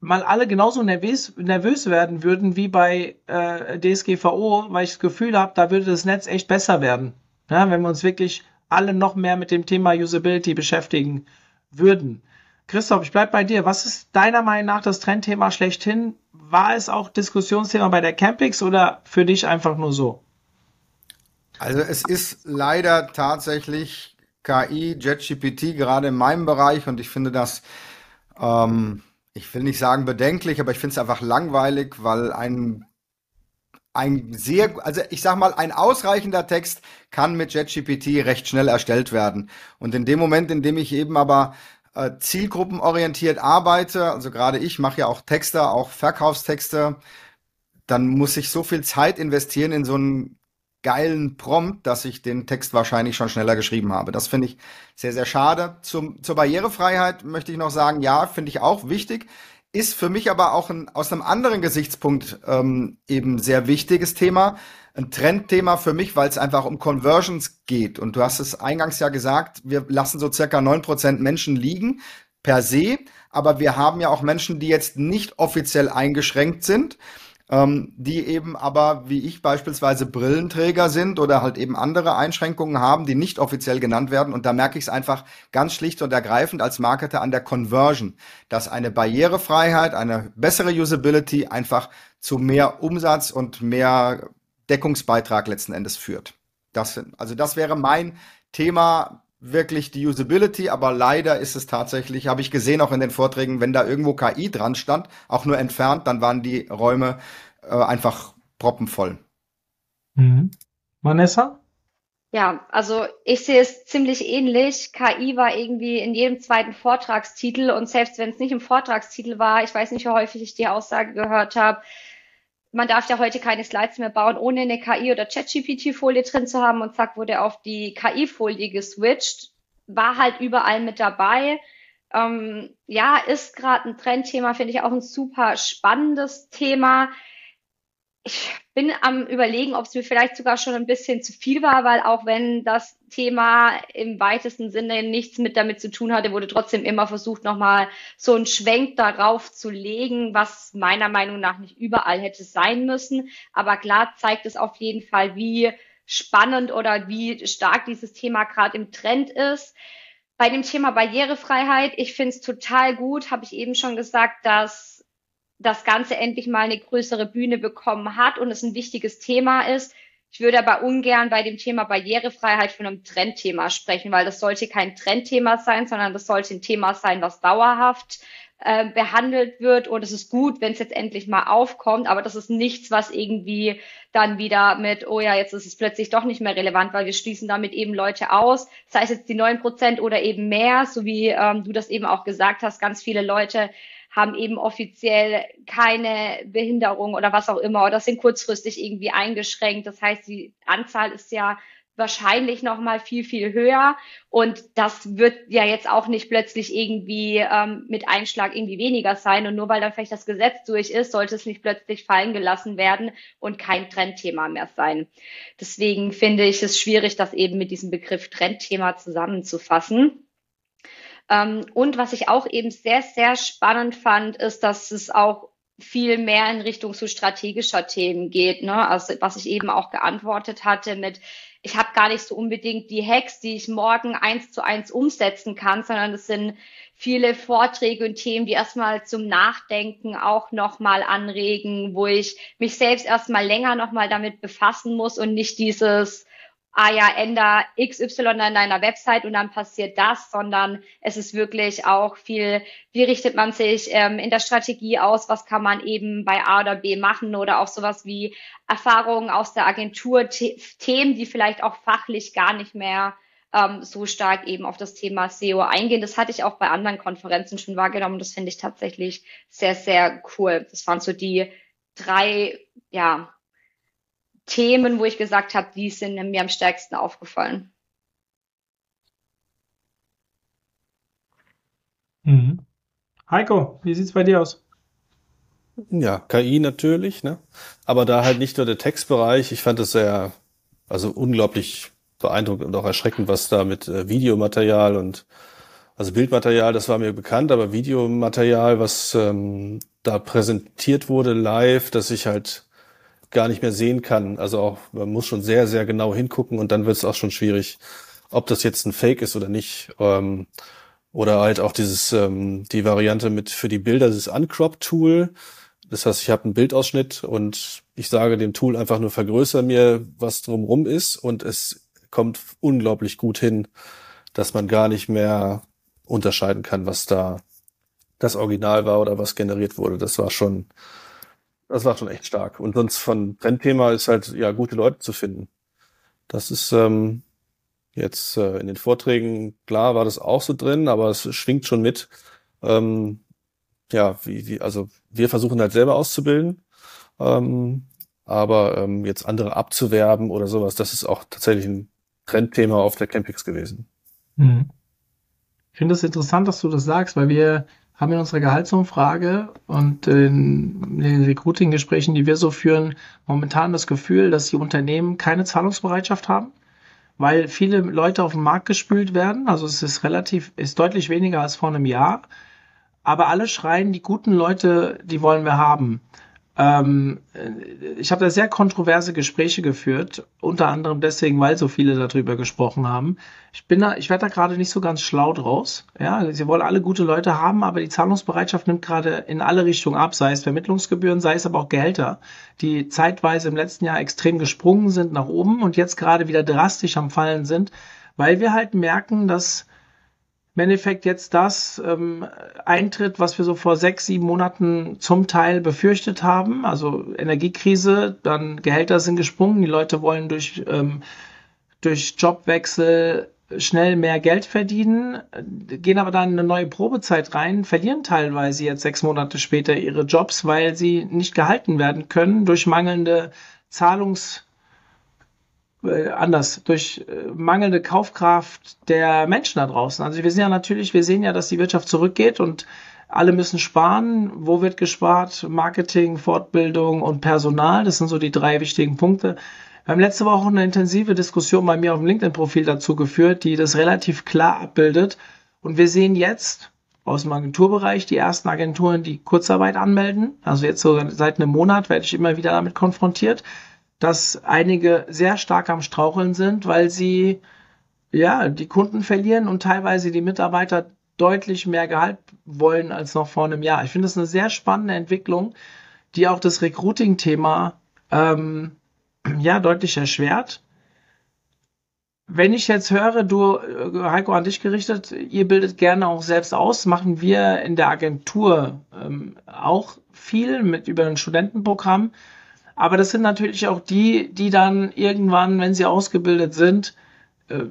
mal alle genauso nervös, nervös werden würden wie bei äh, DSGVO, weil ich das Gefühl habe, da würde das Netz echt besser werden. Ja, wenn wir uns wirklich alle noch mehr mit dem Thema Usability beschäftigen würden. Christoph, ich bleib bei dir. Was ist deiner Meinung nach das Trendthema schlechthin? War es auch Diskussionsthema bei der Campix oder für dich einfach nur so? Also es ist leider tatsächlich KI, JetGPT gerade in meinem Bereich und ich finde das ähm, ich will nicht sagen bedenklich, aber ich finde es einfach langweilig, weil ein ein sehr, also ich sag mal, ein ausreichender Text kann mit JetGPT recht schnell erstellt werden. Und in dem Moment, in dem ich eben aber äh, zielgruppenorientiert arbeite, also gerade ich mache ja auch Texte, auch Verkaufstexte, dann muss ich so viel Zeit investieren in so einen geilen Prompt, dass ich den Text wahrscheinlich schon schneller geschrieben habe. Das finde ich sehr, sehr schade. Zum, zur Barrierefreiheit möchte ich noch sagen, ja, finde ich auch wichtig. Ist für mich aber auch ein, aus einem anderen Gesichtspunkt ähm, eben sehr wichtiges Thema. Ein Trendthema für mich, weil es einfach um Conversions geht. Und du hast es eingangs ja gesagt, wir lassen so circa neun Prozent Menschen liegen per se. Aber wir haben ja auch Menschen, die jetzt nicht offiziell eingeschränkt sind ähm, die eben aber, wie ich beispielsweise, Brillenträger sind oder halt eben andere Einschränkungen haben, die nicht offiziell genannt werden. Und da merke ich es einfach ganz schlicht und ergreifend als Marketer an der Conversion, dass eine Barrierefreiheit, eine bessere Usability einfach zu mehr Umsatz und mehr Deckungsbeitrag letzten Endes führt. Das, also das wäre mein Thema wirklich die Usability, aber leider ist es tatsächlich, habe ich gesehen auch in den Vorträgen, wenn da irgendwo KI dran stand, auch nur entfernt, dann waren die Räume äh, einfach proppenvoll. Mhm. Vanessa? Ja, also ich sehe es ziemlich ähnlich. KI war irgendwie in jedem zweiten Vortragstitel und selbst wenn es nicht im Vortragstitel war, ich weiß nicht, wie häufig ich die Aussage gehört habe, man darf ja heute keine Slides mehr bauen, ohne eine KI oder ChatGPT-Folie drin zu haben und zack wurde auf die KI-Folie geswitcht. War halt überall mit dabei. Ähm, ja, ist gerade ein Trendthema, finde ich auch ein super spannendes Thema ich bin am überlegen, ob es mir vielleicht sogar schon ein bisschen zu viel war, weil auch wenn das Thema im weitesten Sinne nichts mit damit zu tun hatte, wurde trotzdem immer versucht, nochmal so einen Schwenk darauf zu legen, was meiner Meinung nach nicht überall hätte sein müssen. Aber klar zeigt es auf jeden Fall, wie spannend oder wie stark dieses Thema gerade im Trend ist. Bei dem Thema Barrierefreiheit, ich finde es total gut, habe ich eben schon gesagt, dass das Ganze endlich mal eine größere Bühne bekommen hat und es ein wichtiges Thema ist. Ich würde aber ungern bei dem Thema Barrierefreiheit von einem Trendthema sprechen, weil das sollte kein Trendthema sein, sondern das sollte ein Thema sein, was dauerhaft äh, behandelt wird. Und es ist gut, wenn es jetzt endlich mal aufkommt, aber das ist nichts, was irgendwie dann wieder mit, oh ja, jetzt ist es plötzlich doch nicht mehr relevant, weil wir schließen damit eben Leute aus, sei es jetzt die neun Prozent oder eben mehr, so wie ähm, du das eben auch gesagt hast, ganz viele Leute haben eben offiziell keine Behinderung oder was auch immer oder sind kurzfristig irgendwie eingeschränkt. Das heißt, die Anzahl ist ja wahrscheinlich noch mal viel viel höher und das wird ja jetzt auch nicht plötzlich irgendwie ähm, mit Einschlag irgendwie weniger sein und nur weil dann vielleicht das Gesetz durch ist, sollte es nicht plötzlich fallen gelassen werden und kein Trendthema mehr sein. Deswegen finde ich es schwierig, das eben mit diesem Begriff Trendthema zusammenzufassen. Ähm, und was ich auch eben sehr, sehr spannend fand, ist, dass es auch viel mehr in Richtung so strategischer Themen geht. Ne? Also was ich eben auch geantwortet hatte mit, ich habe gar nicht so unbedingt die Hacks, die ich morgen eins zu eins umsetzen kann, sondern es sind viele Vorträge und Themen, die erstmal zum Nachdenken auch nochmal anregen, wo ich mich selbst erstmal länger nochmal damit befassen muss und nicht dieses ah ja, änder XY an deiner Website und dann passiert das, sondern es ist wirklich auch viel, wie richtet man sich ähm, in der Strategie aus, was kann man eben bei A oder B machen oder auch sowas wie Erfahrungen aus der Agentur, Themen, die vielleicht auch fachlich gar nicht mehr ähm, so stark eben auf das Thema SEO eingehen. Das hatte ich auch bei anderen Konferenzen schon wahrgenommen. Das finde ich tatsächlich sehr, sehr cool. Das waren so die drei, ja, Themen, wo ich gesagt habe, die sind mir am stärksten aufgefallen. Mhm. Heiko, wie sieht es bei dir aus? Ja, KI natürlich, ne? Aber da halt nicht nur der Textbereich. Ich fand es sehr, also unglaublich beeindruckend und auch erschreckend, was da mit äh, Videomaterial und also Bildmaterial, das war mir bekannt, aber Videomaterial, was ähm, da präsentiert wurde live, dass ich halt gar nicht mehr sehen kann. Also auch, man muss schon sehr, sehr genau hingucken und dann wird es auch schon schwierig, ob das jetzt ein Fake ist oder nicht. Ähm, oder halt auch dieses, ähm, die Variante mit für die Bilder, dieses Uncrop-Tool. Das heißt, ich habe einen Bildausschnitt und ich sage dem Tool einfach nur vergrößer mir, was drumrum ist und es kommt unglaublich gut hin, dass man gar nicht mehr unterscheiden kann, was da das Original war oder was generiert wurde. Das war schon, das war schon echt stark. Und sonst von Trendthema ist halt, ja, gute Leute zu finden. Das ist ähm, jetzt äh, in den Vorträgen, klar war das auch so drin, aber es schwingt schon mit. Ähm, ja, wie, wie, also wir versuchen halt selber auszubilden, ähm, aber ähm, jetzt andere abzuwerben oder sowas, das ist auch tatsächlich ein Trendthema auf der Campix gewesen. Mhm. Ich finde es interessant, dass du das sagst, weil wir haben in unserer Gehaltsumfrage und in den Recruiting-Gesprächen, die wir so führen, momentan das Gefühl, dass die Unternehmen keine Zahlungsbereitschaft haben, weil viele Leute auf den Markt gespült werden. Also es ist relativ, ist deutlich weniger als vor einem Jahr. Aber alle schreien, die guten Leute, die wollen wir haben. Ähm, ich habe da sehr kontroverse Gespräche geführt, unter anderem deswegen, weil so viele darüber gesprochen haben. Ich bin da, ich werde da gerade nicht so ganz schlau draus. Ja, sie wollen alle gute Leute haben, aber die Zahlungsbereitschaft nimmt gerade in alle Richtungen ab, sei es Vermittlungsgebühren, sei es aber auch Gehälter, die zeitweise im letzten Jahr extrem gesprungen sind nach oben und jetzt gerade wieder drastisch am Fallen sind, weil wir halt merken, dass im Endeffekt jetzt das ähm, eintritt, was wir so vor sechs, sieben Monaten zum Teil befürchtet haben. Also Energiekrise, dann Gehälter sind gesprungen, die Leute wollen durch, ähm, durch Jobwechsel schnell mehr Geld verdienen, gehen aber dann in eine neue Probezeit rein, verlieren teilweise jetzt sechs Monate später ihre Jobs, weil sie nicht gehalten werden können durch mangelnde Zahlungs- äh, anders, durch äh, mangelnde Kaufkraft der Menschen da draußen. Also wir sehen ja natürlich, wir sehen ja, dass die Wirtschaft zurückgeht und alle müssen sparen. Wo wird gespart? Marketing, Fortbildung und Personal. Das sind so die drei wichtigen Punkte. Wir haben letzte Woche eine intensive Diskussion bei mir auf dem LinkedIn-Profil dazu geführt, die das relativ klar abbildet. Und wir sehen jetzt aus dem Agenturbereich die ersten Agenturen, die Kurzarbeit anmelden. Also jetzt so seit einem Monat werde ich immer wieder damit konfrontiert dass einige sehr stark am Straucheln sind, weil sie ja die Kunden verlieren und teilweise die Mitarbeiter deutlich mehr Gehalt wollen als noch vor einem Jahr. Ich finde das eine sehr spannende Entwicklung, die auch das Recruiting-Thema ähm, ja deutlich erschwert. Wenn ich jetzt höre, du, Heiko, an dich gerichtet, ihr bildet gerne auch selbst aus, machen wir in der Agentur ähm, auch viel mit über ein Studentenprogramm. Aber das sind natürlich auch die, die dann irgendwann, wenn sie ausgebildet sind, äh,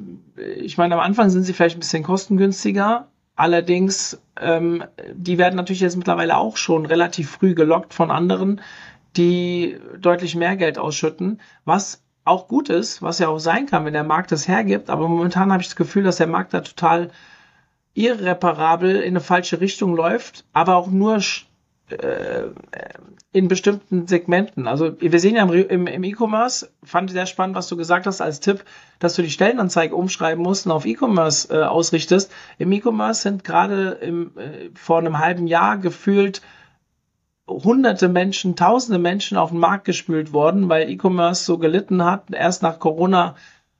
ich meine, am Anfang sind sie vielleicht ein bisschen kostengünstiger. Allerdings, ähm, die werden natürlich jetzt mittlerweile auch schon relativ früh gelockt von anderen, die deutlich mehr Geld ausschütten, was auch gut ist, was ja auch sein kann, wenn der Markt das hergibt. Aber momentan habe ich das Gefühl, dass der Markt da total irreparabel in eine falsche Richtung läuft, aber auch nur in bestimmten Segmenten. Also wir sehen ja im, im E-Commerce, fand ich sehr spannend, was du gesagt hast als Tipp, dass du die Stellenanzeige umschreiben musst und auf E-Commerce äh, ausrichtest. Im E-Commerce sind gerade äh, vor einem halben Jahr gefühlt hunderte Menschen, tausende Menschen auf den Markt gespült worden, weil E-Commerce so gelitten hat. Erst nach Corona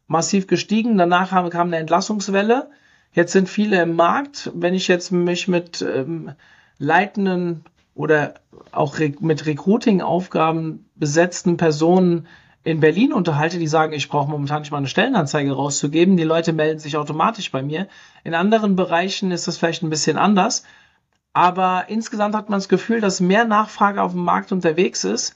massiv gestiegen. Danach kam eine Entlassungswelle. Jetzt sind viele im Markt. Wenn ich jetzt mich mit ähm, leitenden oder auch mit Recruiting-Aufgaben besetzten Personen in Berlin unterhalte, die sagen, ich brauche momentan nicht mal eine Stellenanzeige rauszugeben. Die Leute melden sich automatisch bei mir. In anderen Bereichen ist das vielleicht ein bisschen anders. Aber insgesamt hat man das Gefühl, dass mehr Nachfrage auf dem Markt unterwegs ist.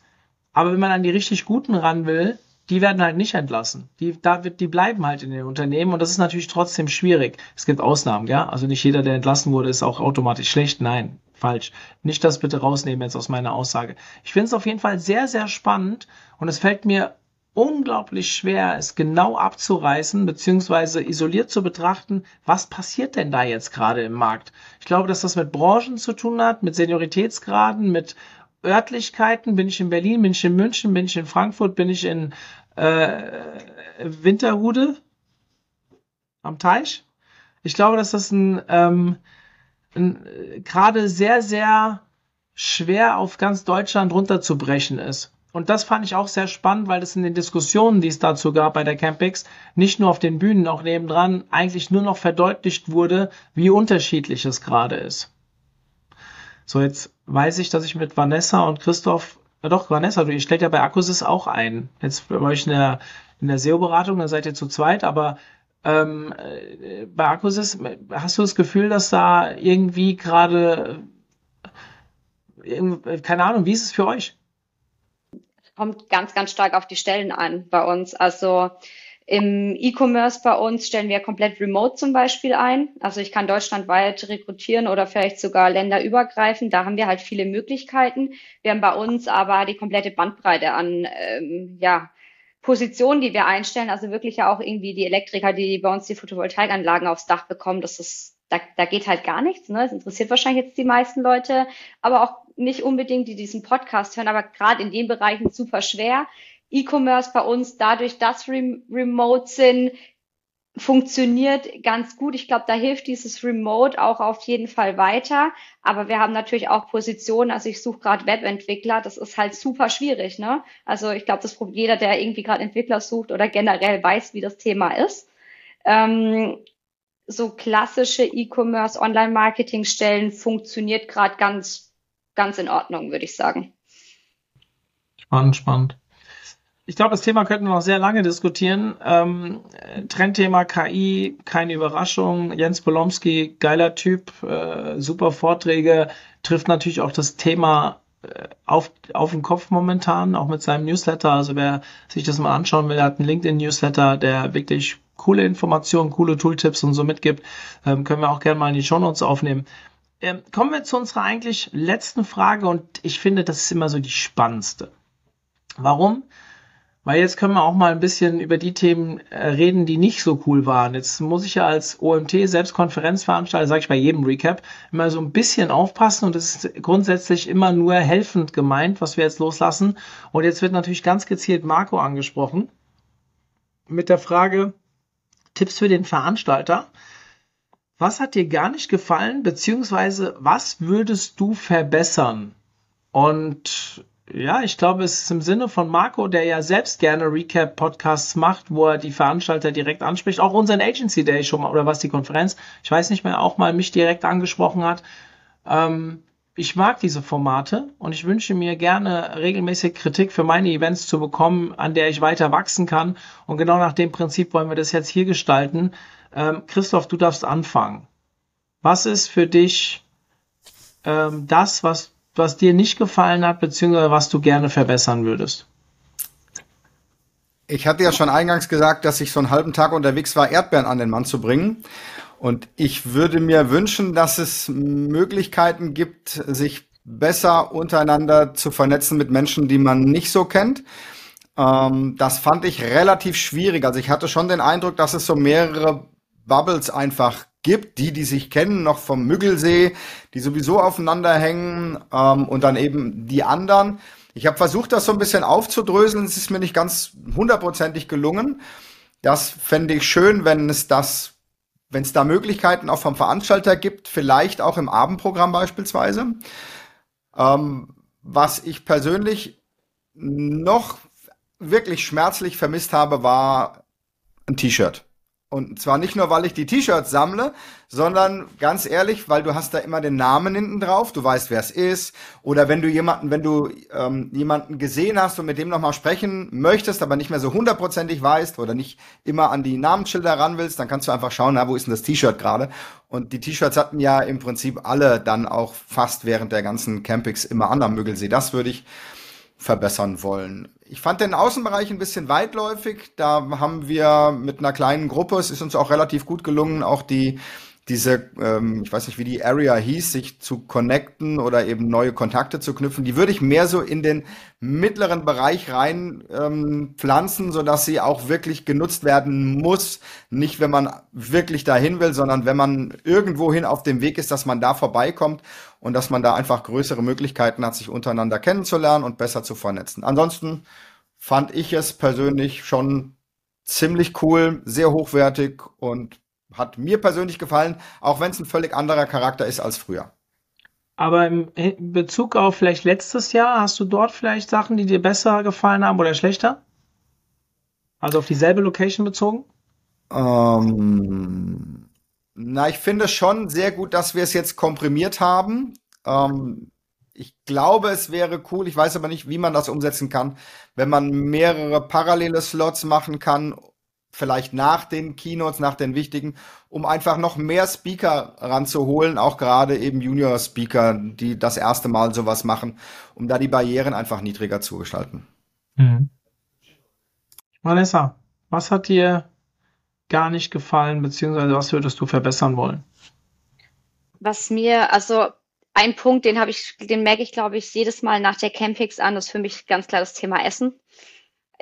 Aber wenn man an die richtig Guten ran will, die werden halt nicht entlassen. Die, da wird, die bleiben halt in den Unternehmen und das ist natürlich trotzdem schwierig. Es gibt Ausnahmen, ja. Also nicht jeder, der entlassen wurde, ist auch automatisch schlecht. Nein, falsch. Nicht das bitte rausnehmen jetzt aus meiner Aussage. Ich finde es auf jeden Fall sehr, sehr spannend und es fällt mir unglaublich schwer, es genau abzureißen, beziehungsweise isoliert zu betrachten, was passiert denn da jetzt gerade im Markt. Ich glaube, dass das mit Branchen zu tun hat, mit Senioritätsgraden, mit Örtlichkeiten. Bin ich in Berlin, bin ich in München, bin ich in Frankfurt, bin ich in äh, Winterhude am Teich. Ich glaube, dass das ein, ähm, ein gerade sehr, sehr schwer auf ganz Deutschland runterzubrechen ist. Und das fand ich auch sehr spannend, weil das in den Diskussionen, die es dazu gab bei der Campix, nicht nur auf den Bühnen, auch nebendran, eigentlich nur noch verdeutlicht wurde, wie unterschiedlich es gerade ist. So, jetzt weiß ich, dass ich mit Vanessa und Christoph, ja doch, Vanessa, du, ihr stellt ja bei Akkusys auch ein. Jetzt bei euch in der, in der SEO-Beratung, da seid ihr zu zweit, aber ähm, äh, bei Akkusys, hast du das Gefühl, dass da irgendwie gerade, keine Ahnung, wie ist es für euch? Kommt ganz, ganz stark auf die Stellen an bei uns. Also im E-Commerce bei uns stellen wir komplett remote zum Beispiel ein. Also ich kann deutschlandweit rekrutieren oder vielleicht sogar länderübergreifend. Da haben wir halt viele Möglichkeiten. Wir haben bei uns aber die komplette Bandbreite an ähm, ja, Positionen, die wir einstellen. Also wirklich ja auch irgendwie die Elektriker, die bei uns die Photovoltaikanlagen aufs Dach bekommen. Das ist, da, da geht halt gar nichts. Ne? Das interessiert wahrscheinlich jetzt die meisten Leute, aber auch nicht unbedingt, die diesen Podcast hören, aber gerade in den Bereichen super schwer E-Commerce bei uns dadurch, dass wir remote sind, funktioniert ganz gut. Ich glaube, da hilft dieses Remote auch auf jeden Fall weiter. Aber wir haben natürlich auch Positionen, also ich suche gerade Webentwickler, das ist halt super schwierig. Ne? Also ich glaube, das probiert jeder, der irgendwie gerade Entwickler sucht oder generell weiß, wie das Thema ist. Ähm, so klassische E-Commerce, Online-Marketing-Stellen funktioniert gerade ganz, ganz in Ordnung, würde ich sagen. Spannend, spannend. Ich glaube, das Thema könnten wir noch sehr lange diskutieren. Ähm, Trendthema KI, keine Überraschung. Jens Polomski, geiler Typ, äh, super Vorträge, trifft natürlich auch das Thema äh, auf, auf den Kopf momentan, auch mit seinem Newsletter. Also wer sich das mal anschauen will, hat einen LinkedIn-Newsletter, der wirklich coole Informationen, coole Tooltips und so mitgibt. Ähm, können wir auch gerne mal in die Show Notes aufnehmen. Ähm, kommen wir zu unserer eigentlich letzten Frage und ich finde, das ist immer so die spannendste. Warum? Weil jetzt können wir auch mal ein bisschen über die Themen äh, reden, die nicht so cool waren. Jetzt muss ich ja als OMT, selbst Konferenzveranstalter, sage ich bei jedem Recap, immer so ein bisschen aufpassen und es ist grundsätzlich immer nur helfend gemeint, was wir jetzt loslassen. Und jetzt wird natürlich ganz gezielt Marco angesprochen mit der Frage, Tipps für den Veranstalter. Was hat dir gar nicht gefallen, beziehungsweise was würdest du verbessern? Und ja, ich glaube, es ist im Sinne von Marco, der ja selbst gerne Recap-Podcasts macht, wo er die Veranstalter direkt anspricht, auch unseren Agency Day schon mal, oder was die Konferenz, ich weiß nicht mehr, auch mal mich direkt angesprochen hat. Ähm, ich mag diese Formate und ich wünsche mir gerne regelmäßig Kritik für meine Events zu bekommen, an der ich weiter wachsen kann. Und genau nach dem Prinzip wollen wir das jetzt hier gestalten. Ähm, Christoph, du darfst anfangen. Was ist für dich ähm, das, was was dir nicht gefallen hat, beziehungsweise was du gerne verbessern würdest? Ich hatte ja schon eingangs gesagt, dass ich so einen halben Tag unterwegs war, Erdbeeren an den Mann zu bringen. Und ich würde mir wünschen, dass es Möglichkeiten gibt, sich besser untereinander zu vernetzen mit Menschen, die man nicht so kennt. Ähm, das fand ich relativ schwierig. Also ich hatte schon den Eindruck, dass es so mehrere Bubbles einfach gibt, die, die sich kennen, noch vom Müggelsee, die sowieso aufeinander hängen ähm, und dann eben die anderen. Ich habe versucht, das so ein bisschen aufzudröseln. Es ist mir nicht ganz hundertprozentig gelungen. Das fände ich schön, wenn es das, wenn es da Möglichkeiten auch vom Veranstalter gibt, vielleicht auch im Abendprogramm beispielsweise. Ähm, was ich persönlich noch wirklich schmerzlich vermisst habe, war ein T-Shirt. Und zwar nicht nur, weil ich die T-Shirts sammle, sondern ganz ehrlich, weil du hast da immer den Namen hinten drauf, du weißt, wer es ist. Oder wenn du jemanden, wenn du ähm, jemanden gesehen hast und mit dem nochmal sprechen möchtest, aber nicht mehr so hundertprozentig weißt oder nicht immer an die Namensschilder ran willst, dann kannst du einfach schauen, na, wo ist denn das T-Shirt gerade? Und die T-Shirts hatten ja im Prinzip alle dann auch fast während der ganzen Campings immer an am Müggelsee. Das würde ich verbessern wollen. Ich fand den Außenbereich ein bisschen weitläufig. Da haben wir mit einer kleinen Gruppe, es ist uns auch relativ gut gelungen, auch die diese, ähm, ich weiß nicht, wie die Area hieß, sich zu connecten oder eben neue Kontakte zu knüpfen, die würde ich mehr so in den mittleren Bereich rein ähm, pflanzen, so dass sie auch wirklich genutzt werden muss. Nicht, wenn man wirklich dahin will, sondern wenn man irgendwohin auf dem Weg ist, dass man da vorbeikommt und dass man da einfach größere Möglichkeiten hat, sich untereinander kennenzulernen und besser zu vernetzen. Ansonsten fand ich es persönlich schon ziemlich cool, sehr hochwertig und hat mir persönlich gefallen, auch wenn es ein völlig anderer Charakter ist als früher. Aber im Bezug auf vielleicht letztes Jahr, hast du dort vielleicht Sachen, die dir besser gefallen haben oder schlechter? Also auf dieselbe Location bezogen? Ähm, na, ich finde schon sehr gut, dass wir es jetzt komprimiert haben. Ähm, ich glaube, es wäre cool, ich weiß aber nicht, wie man das umsetzen kann, wenn man mehrere parallele Slots machen kann, vielleicht nach den Keynotes, nach den wichtigen, um einfach noch mehr Speaker ranzuholen, auch gerade eben Junior-Speaker, die das erste Mal sowas machen, um da die Barrieren einfach niedriger zu gestalten. Mhm. Vanessa, was hat dir gar nicht gefallen, beziehungsweise was würdest du verbessern wollen? Was mir, also ein Punkt, den habe ich, den merke ich, glaube ich, jedes Mal nach der Campix an, ist für mich ganz klar das Thema Essen.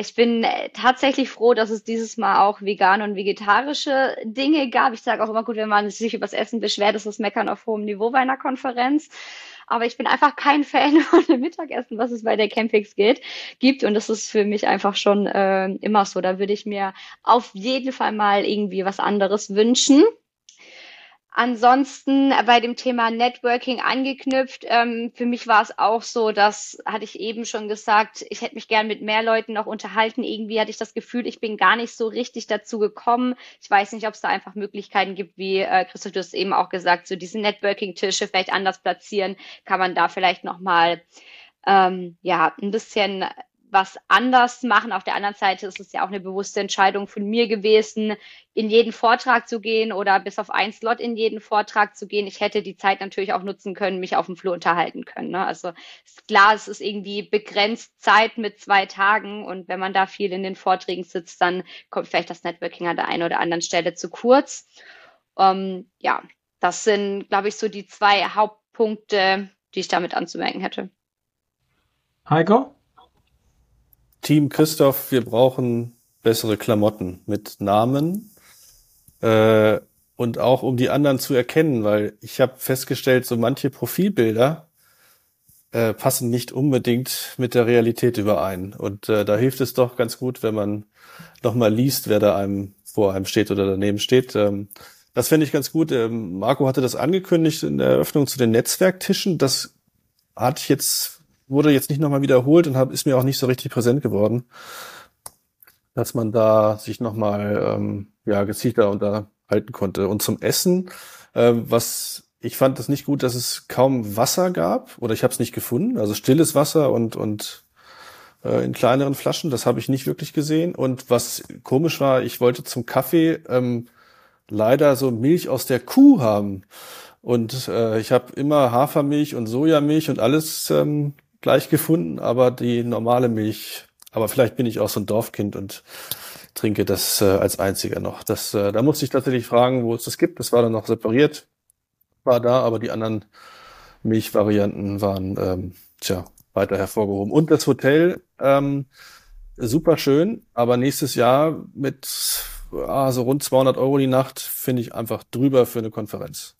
Ich bin äh, tatsächlich froh, dass es dieses Mal auch vegane und vegetarische Dinge gab. Ich sage auch immer gut, wenn man sich übers Essen beschwert, ist das Meckern auf hohem Niveau bei einer Konferenz. Aber ich bin einfach kein Fan *laughs* von dem Mittagessen, was es bei der Campix geht, gibt. Und das ist für mich einfach schon äh, immer so. Da würde ich mir auf jeden Fall mal irgendwie was anderes wünschen. Ansonsten bei dem Thema Networking angeknüpft, ähm, für mich war es auch so, das hatte ich eben schon gesagt, ich hätte mich gern mit mehr Leuten noch unterhalten. Irgendwie hatte ich das Gefühl, ich bin gar nicht so richtig dazu gekommen. Ich weiß nicht, ob es da einfach Möglichkeiten gibt, wie äh, Christoph, du hast eben auch gesagt, so diese Networking-Tische vielleicht anders platzieren, kann man da vielleicht nochmal ähm, ja, ein bisschen was anders machen. Auf der anderen Seite ist es ja auch eine bewusste Entscheidung von mir gewesen, in jeden Vortrag zu gehen oder bis auf ein Slot in jeden Vortrag zu gehen. Ich hätte die Zeit natürlich auch nutzen können, mich auf dem Flur unterhalten können. Ne? Also ist klar, es ist irgendwie begrenzt Zeit mit zwei Tagen und wenn man da viel in den Vorträgen sitzt, dann kommt vielleicht das Networking an der einen oder anderen Stelle zu kurz. Ähm, ja, das sind, glaube ich, so die zwei Hauptpunkte, die ich damit anzumerken hätte. Heiko? Team Christoph, wir brauchen bessere Klamotten mit Namen äh, und auch um die anderen zu erkennen, weil ich habe festgestellt, so manche Profilbilder äh, passen nicht unbedingt mit der Realität überein. Und äh, da hilft es doch ganz gut, wenn man nochmal liest, wer da einem vor einem steht oder daneben steht. Ähm, das fände ich ganz gut. Ähm, Marco hatte das angekündigt in der Eröffnung zu den Netzwerktischen. Das ich jetzt wurde jetzt nicht nochmal wiederholt und hab, ist mir auch nicht so richtig präsent geworden, dass man da sich nochmal ähm, ja, gezielter unterhalten konnte. Und zum Essen, äh, was ich fand das nicht gut, dass es kaum Wasser gab oder ich habe es nicht gefunden. Also stilles Wasser und, und äh, in kleineren Flaschen, das habe ich nicht wirklich gesehen. Und was komisch war, ich wollte zum Kaffee ähm, leider so Milch aus der Kuh haben. Und äh, ich habe immer Hafermilch und Sojamilch und alles ähm, gleich gefunden, aber die normale Milch, aber vielleicht bin ich auch so ein Dorfkind und trinke das äh, als einziger noch. Das, äh, da musste ich tatsächlich fragen, wo es das gibt. Das war dann noch separiert, war da, aber die anderen Milchvarianten waren ähm, tja, weiter hervorgehoben. Und das Hotel, ähm, super schön, aber nächstes Jahr mit ah, so rund 200 Euro die Nacht finde ich einfach drüber für eine Konferenz.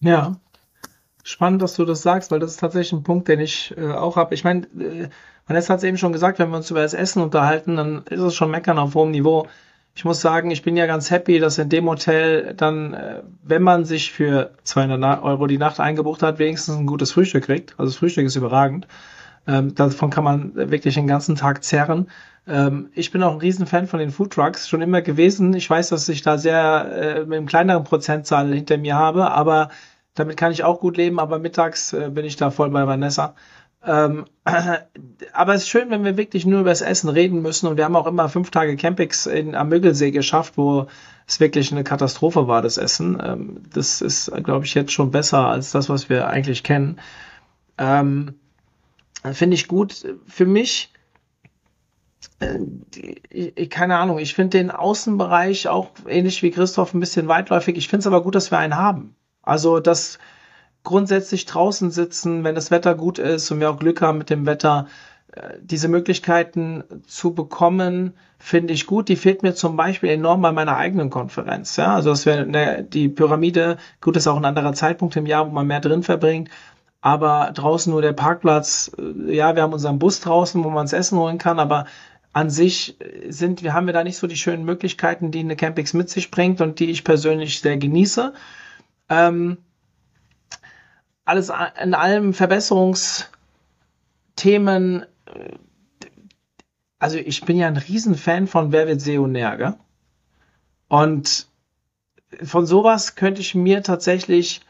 Ja, Spannend, dass du das sagst, weil das ist tatsächlich ein Punkt, den ich äh, auch habe. Ich meine, äh, Vanessa hat es eben schon gesagt, wenn wir uns über das Essen unterhalten, dann ist es schon meckern auf hohem Niveau. Ich muss sagen, ich bin ja ganz happy, dass in dem Hotel dann, äh, wenn man sich für 200 Euro die Nacht eingebucht hat, wenigstens ein gutes Frühstück kriegt. Also das Frühstück ist überragend. Ähm, davon kann man wirklich den ganzen Tag zerren. Ähm, ich bin auch ein Riesenfan von den Food Trucks, schon immer gewesen. Ich weiß, dass ich da sehr äh, mit einem kleineren Prozentzahl hinter mir habe, aber damit kann ich auch gut leben, aber mittags äh, bin ich da voll bei Vanessa. Ähm, *clears throat* aber es ist schön, wenn wir wirklich nur über das Essen reden müssen. Und wir haben auch immer fünf Tage Campings in, am Müggelsee geschafft, wo es wirklich eine Katastrophe war, das Essen. Ähm, das ist, glaube ich, jetzt schon besser als das, was wir eigentlich kennen. Ähm, Finde ich gut. Für mich, äh, keine Ahnung, ich finde den Außenbereich auch ähnlich wie Christoph ein bisschen weitläufig. Ich finde es aber gut, dass wir einen haben. Also, dass grundsätzlich draußen sitzen, wenn das Wetter gut ist und wir auch Glück haben mit dem Wetter, äh, diese Möglichkeiten zu bekommen, finde ich gut. Die fehlt mir zum Beispiel enorm bei meiner eigenen Konferenz. Ja, also das wäre ne, die Pyramide. Gut, ist auch ein anderer Zeitpunkt im Jahr, wo man mehr drin verbringt. Aber draußen nur der Parkplatz. Äh, ja, wir haben unseren Bus draußen, wo man das Essen holen kann. Aber an sich sind wir haben wir da nicht so die schönen Möglichkeiten, die eine Campix mit sich bringt und die ich persönlich sehr genieße. Ähm, alles in allem Verbesserungsthemen. Äh, also ich bin ja ein Riesenfan von Wer wird Seonär, gell? Und von sowas könnte ich mir tatsächlich,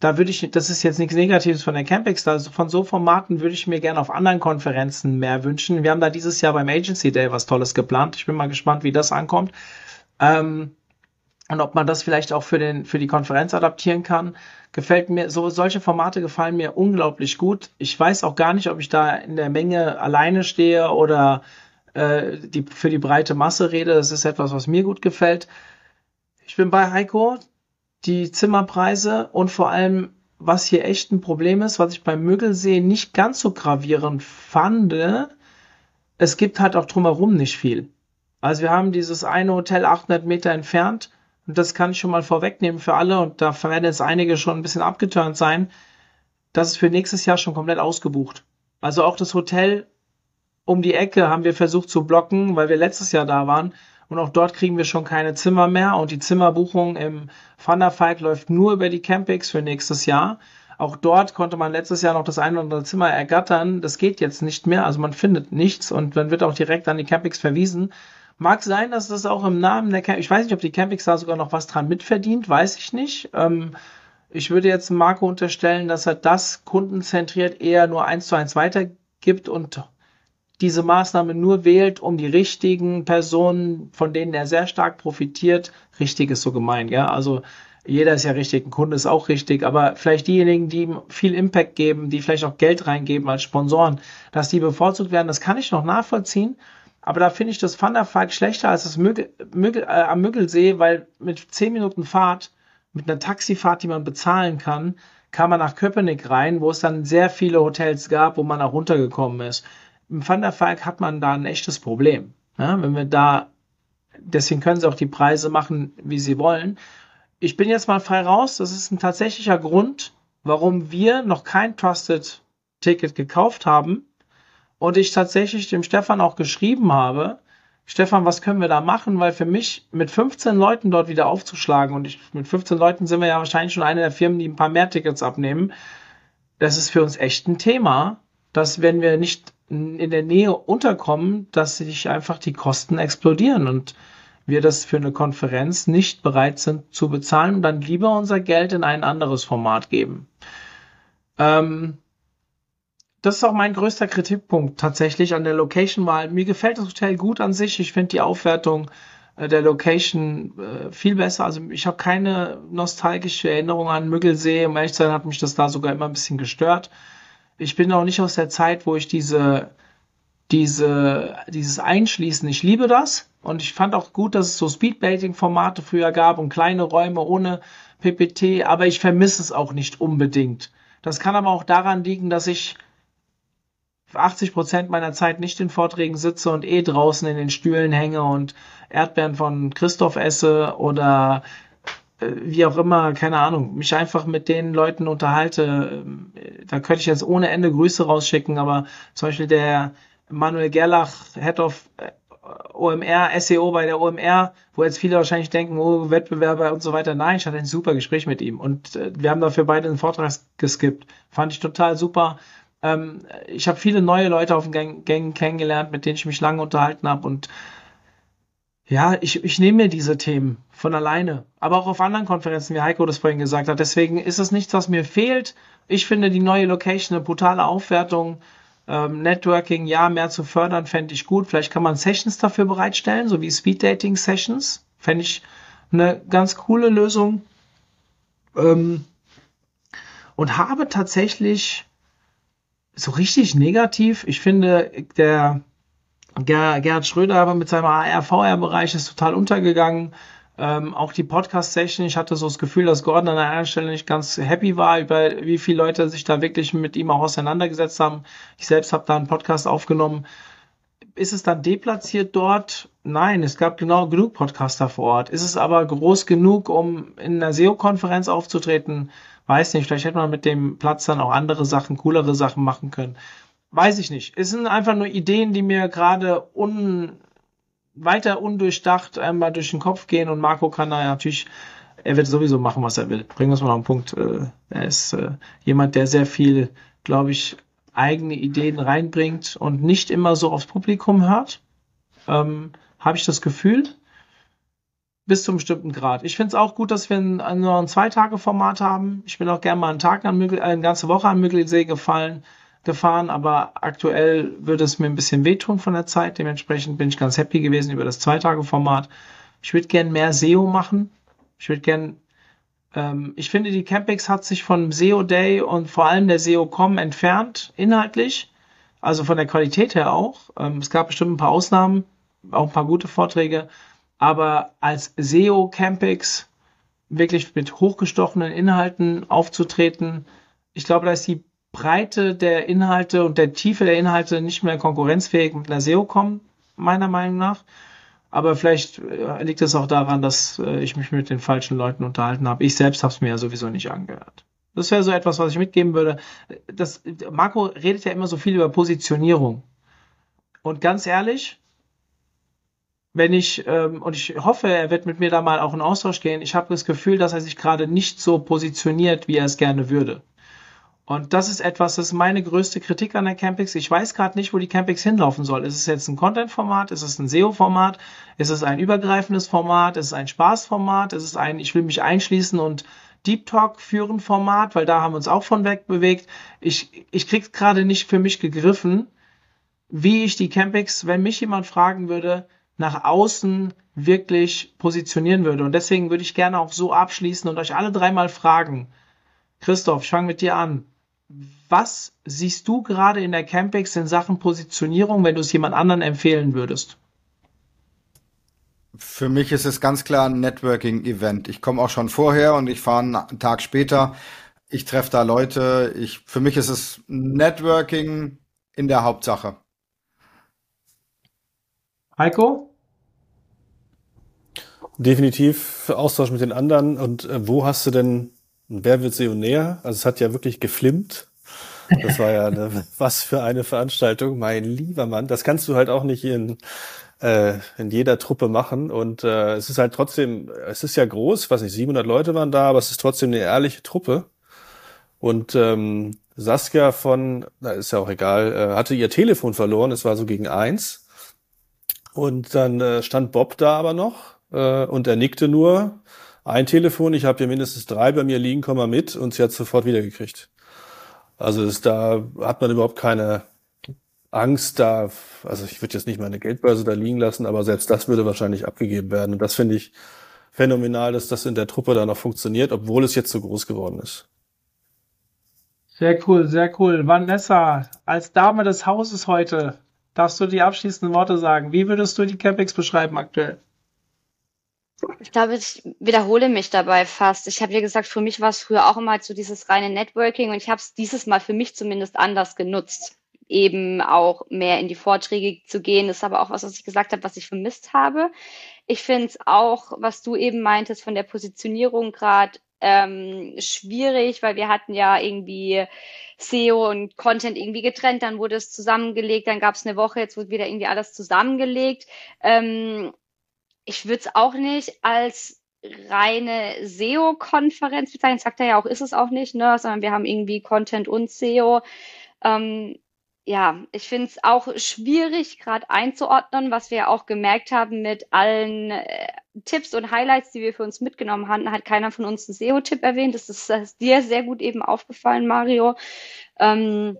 da würde ich, das ist jetzt nichts Negatives von der Campix, also von so Formaten würde ich mir gerne auf anderen Konferenzen mehr wünschen. Wir haben da dieses Jahr beim Agency Day was Tolles geplant. Ich bin mal gespannt, wie das ankommt. Ähm, und ob man das vielleicht auch für den für die Konferenz adaptieren kann, gefällt mir so solche Formate gefallen mir unglaublich gut. Ich weiß auch gar nicht, ob ich da in der Menge alleine stehe oder äh, die für die breite Masse rede. Das ist etwas, was mir gut gefällt. Ich bin bei Heiko. Die Zimmerpreise und vor allem, was hier echt ein Problem ist, was ich beim Müggelsee nicht ganz so gravierend fand, es gibt halt auch drumherum nicht viel. Also wir haben dieses eine Hotel 800 Meter entfernt und das kann ich schon mal vorwegnehmen für alle, und da werden jetzt einige schon ein bisschen abgeturnt sein, das ist für nächstes Jahr schon komplett ausgebucht. Also auch das Hotel um die Ecke haben wir versucht zu blocken, weil wir letztes Jahr da waren. Und auch dort kriegen wir schon keine Zimmer mehr. Und die Zimmerbuchung im Thunderfalk läuft nur über die Campings für nächstes Jahr. Auch dort konnte man letztes Jahr noch das ein oder andere Zimmer ergattern. Das geht jetzt nicht mehr. Also man findet nichts und dann wird auch direkt an die Campings verwiesen. Mag sein, dass das auch im Namen der Camp ich weiß nicht, ob die Campix da sogar noch was dran mitverdient, weiß ich nicht. Ähm, ich würde jetzt Marco unterstellen, dass er das kundenzentriert eher nur eins zu eins weitergibt und diese Maßnahme nur wählt, um die richtigen Personen, von denen er sehr stark profitiert, richtig ist so gemeint, ja. Also jeder ist ja richtig, ein Kunde ist auch richtig, aber vielleicht diejenigen, die ihm viel Impact geben, die vielleicht auch Geld reingeben als Sponsoren, dass die bevorzugt werden, das kann ich noch nachvollziehen. Aber da finde ich das Thunderfalk schlechter als das Müggel, Müggel, äh, am Müggelsee, weil mit 10 Minuten Fahrt, mit einer Taxifahrt, die man bezahlen kann, kam man nach Köpenick rein, wo es dann sehr viele Hotels gab, wo man auch runtergekommen ist. Im Thunderfalk hat man da ein echtes Problem. Ja, wenn wir da, deswegen können sie auch die Preise machen, wie sie wollen. Ich bin jetzt mal frei raus. Das ist ein tatsächlicher Grund, warum wir noch kein Trusted Ticket gekauft haben und ich tatsächlich dem Stefan auch geschrieben habe, Stefan, was können wir da machen? Weil für mich mit 15 Leuten dort wieder aufzuschlagen und ich, mit 15 Leuten sind wir ja wahrscheinlich schon eine der Firmen, die ein paar mehr Tickets abnehmen. Das ist für uns echt ein Thema, dass wenn wir nicht in der Nähe unterkommen, dass sich einfach die Kosten explodieren und wir das für eine Konferenz nicht bereit sind zu bezahlen und dann lieber unser Geld in ein anderes Format geben. Ähm, das ist auch mein größter Kritikpunkt tatsächlich an der Location-Wahl. Mir gefällt das Hotel gut an sich. Ich finde die Aufwertung äh, der Location äh, viel besser. Also ich habe keine nostalgische Erinnerung an Müggelsee. Um ehrlich zu sein, hat mich das da sogar immer ein bisschen gestört. Ich bin auch nicht aus der Zeit, wo ich diese, diese, dieses Einschließen, ich liebe das. Und ich fand auch gut, dass es so Speedbaiting-Formate früher gab und kleine Räume ohne PPT, aber ich vermisse es auch nicht unbedingt. Das kann aber auch daran liegen, dass ich 80 Prozent meiner Zeit nicht in Vorträgen sitze und eh draußen in den Stühlen hänge und Erdbeeren von Christoph esse oder äh, wie auch immer, keine Ahnung, mich einfach mit den Leuten unterhalte. Ähm, da könnte ich jetzt ohne Ende Grüße rausschicken, aber zum Beispiel der Manuel Gerlach, Head of äh, OMR, SEO bei der OMR, wo jetzt viele wahrscheinlich denken, oh, Wettbewerber und so weiter. Nein, ich hatte ein super Gespräch mit ihm und äh, wir haben dafür beide einen Vortrag geskippt. Fand ich total super Ähm, ich habe viele neue Leute auf den Gängen kennengelernt, mit denen ich mich lange unterhalten habe und ja, ich, ich nehme mir diese Themen von alleine, aber auch auf anderen Konferenzen, wie Heiko das vorhin gesagt hat. Deswegen ist es nichts, was mir fehlt. Ich finde die neue Location eine brutale Aufwertung. Ähm, Networking, ja, mehr zu fördern, fände ich gut. Vielleicht kann man Sessions dafür bereitstellen, so wie Speed Dating Sessions. Fände ich eine ganz coole Lösung. Ähm, und habe tatsächlich so richtig negativ, ich finde, der Ger Gerhard Schröder aber mit seinem AR-VR-Bereich ist total untergegangen. Ähm, auch die Podcast-Session, ich hatte so das Gefühl, dass Gordon an einer Stelle nicht ganz happy war, über wie viele Leute sich da wirklich mit ihm auch auseinandergesetzt haben. Ich selbst habe da einen Podcast aufgenommen. Ist es dann deplatziert dort? Nein, es gab genau genug Podcaster vor Ort. Ist es aber groß genug, um in einer SEO-Konferenz aufzutreten? Weiß nicht, vielleicht hätte man mit dem Platz dann auch andere Sachen, coolere Sachen machen können. Weiß ich nicht. Es sind einfach nur Ideen, die mir gerade un, weiter undurchdacht einmal durch den Kopf gehen und Marco kann da natürlich, er wird sowieso machen, was er will. Bringen wir es mal auf den Punkt. Äh, er ist äh, jemand, der sehr viel, glaube ich, eigene Ideen reinbringt und nicht immer so aufs Publikum hört. Ähm, Habe ich das Gefühl. Bis zum bestimmten Grad. Ich finde es auch gut, dass wir ein, nur ein Zwei-Tage-Format haben. Ich bin auch gerne mal einen Tag an Mügel, äh, eine ganze Woche an Müggelsee gefallen gefahren, aber aktuell würde es mir ein bisschen wehtun von der Zeit. Dementsprechend bin ich ganz happy gewesen über das Zwei-Tage-Format. Ich würde gern mehr SEO machen. Ich würde gern, ähm, ich finde, die Campix hat sich von SEO Day und vor allem der SEO.com entfernt, inhaltlich. Also von der Qualität her auch. Ähm, es gab bestimmt ein paar Ausnahmen, auch ein paar gute Vorträge. Aber als SEO Campix wirklich mit hochgestochenen Inhalten aufzutreten, ich glaube, da ist die Breite der Inhalte und der Tiefe der Inhalte nicht mehr konkurrenzfähig mit einer SEO kommen, meiner Meinung nach. Aber vielleicht äh, liegt es auch daran, dass äh, ich mich mit den falschen Leuten unterhalten habe. Ich selbst habe es mir ja sowieso nicht angehört. Das wäre so etwas, was ich mitgeben würde. Das, Marco redet ja immer so viel über Positionierung. Und ganz ehrlich, wenn ich, ähm, und ich hoffe, er wird mit mir da mal auch in Austausch gehen, ich habe das Gefühl, dass er sich gerade nicht so positioniert, wie er es gerne würde. Und das ist etwas, das ist meine größte Kritik an der Campix. Ich weiß gerade nicht, wo die Campix hinlaufen soll. Ist es jetzt ein Content-Format? Ist es ein SEO-Format? Ist es ein übergreifendes Format? Ist es ein Spaß-Format? Ist es ein, ich will mich einschließen und Deep Talk führen Format? Weil da haben wir uns auch von weg bewegt. Ich, ich krieg's gerade nicht für mich gegriffen, wie ich die Campix, wenn mich jemand fragen würde, nach außen wirklich positionieren würde. Und deswegen würde ich gerne auch so abschließen und euch alle dreimal fragen. Christoph, ich fange mit dir an was siehst du gerade in der Campix in Sachen Positionierung, wenn du es jemand anderen empfehlen würdest? Für mich ist es ganz klar ein Networking-Event. Ich komme auch schon vorher und ich fahre einen Tag später. Ich treffe da Leute. Ich, für mich ist es Networking in der Hauptsache. Heiko? Definitiv Austausch mit den anderen. Und äh, wo hast du denn Wer wird Seonär? Also es hat ja wirklich geflimmt. Das war ja eine, *laughs* was für eine Veranstaltung, mein lieber Mann. Das kannst du halt auch nicht in, äh, in jeder Truppe machen. Und äh, es ist halt trotzdem, es ist ja groß, was nicht, 700 Leute waren da, aber es ist trotzdem eine ehrliche Truppe. Und ähm, Saskia von, na ist ja auch egal, äh, hatte ihr Telefon verloren. Es war so gegen eins. Und dann äh, stand Bob da aber noch äh, und er nickte nur ein Telefon, ich habe hier mindestens drei bei mir liegen, komm mal mit und sie hat sofort wiedergekriegt. Also ist, da hat man überhaupt keine Angst da, also ich würde jetzt nicht meine Geldbörse da liegen lassen, aber selbst das würde wahrscheinlich abgegeben werden. Und das finde ich phänomenal, dass das in der Truppe da noch funktioniert, obwohl es jetzt so groß geworden ist. Sehr cool, sehr cool. Vanessa, als Dame des Hauses heute, darfst du die abschließenden Worte sagen. Wie würdest du die Campings beschreiben aktuell? Ich glaube, ich wiederhole mich dabei fast. Ich habe ja gesagt, für mich war es früher auch immer so dieses reine Networking und ich habe es dieses Mal für mich zumindest anders genutzt, eben auch mehr in die Vorträge zu gehen. Das ist aber auch was, was ich gesagt habe, was ich vermisst habe. Ich finde es auch, was du eben meintest von der Positionierung gerade ähm, schwierig, weil wir hatten ja irgendwie SEO und Content irgendwie getrennt, dann wurde es zusammengelegt, dann gab es eine Woche, jetzt wird wieder irgendwie alles zusammengelegt. Ähm, ich würde es auch nicht als reine SEO-Konferenz bezeichnen. Sagt er ja auch, ist es auch nicht, ne? sondern wir haben irgendwie Content und SEO. Ähm, ja, ich finde es auch schwierig, gerade einzuordnen, was wir auch gemerkt haben mit allen äh, Tipps und Highlights, die wir für uns mitgenommen hatten, hat keiner von uns einen SEO-Tipp erwähnt. Das ist, das ist, dir sehr gut eben aufgefallen, Mario. Ähm,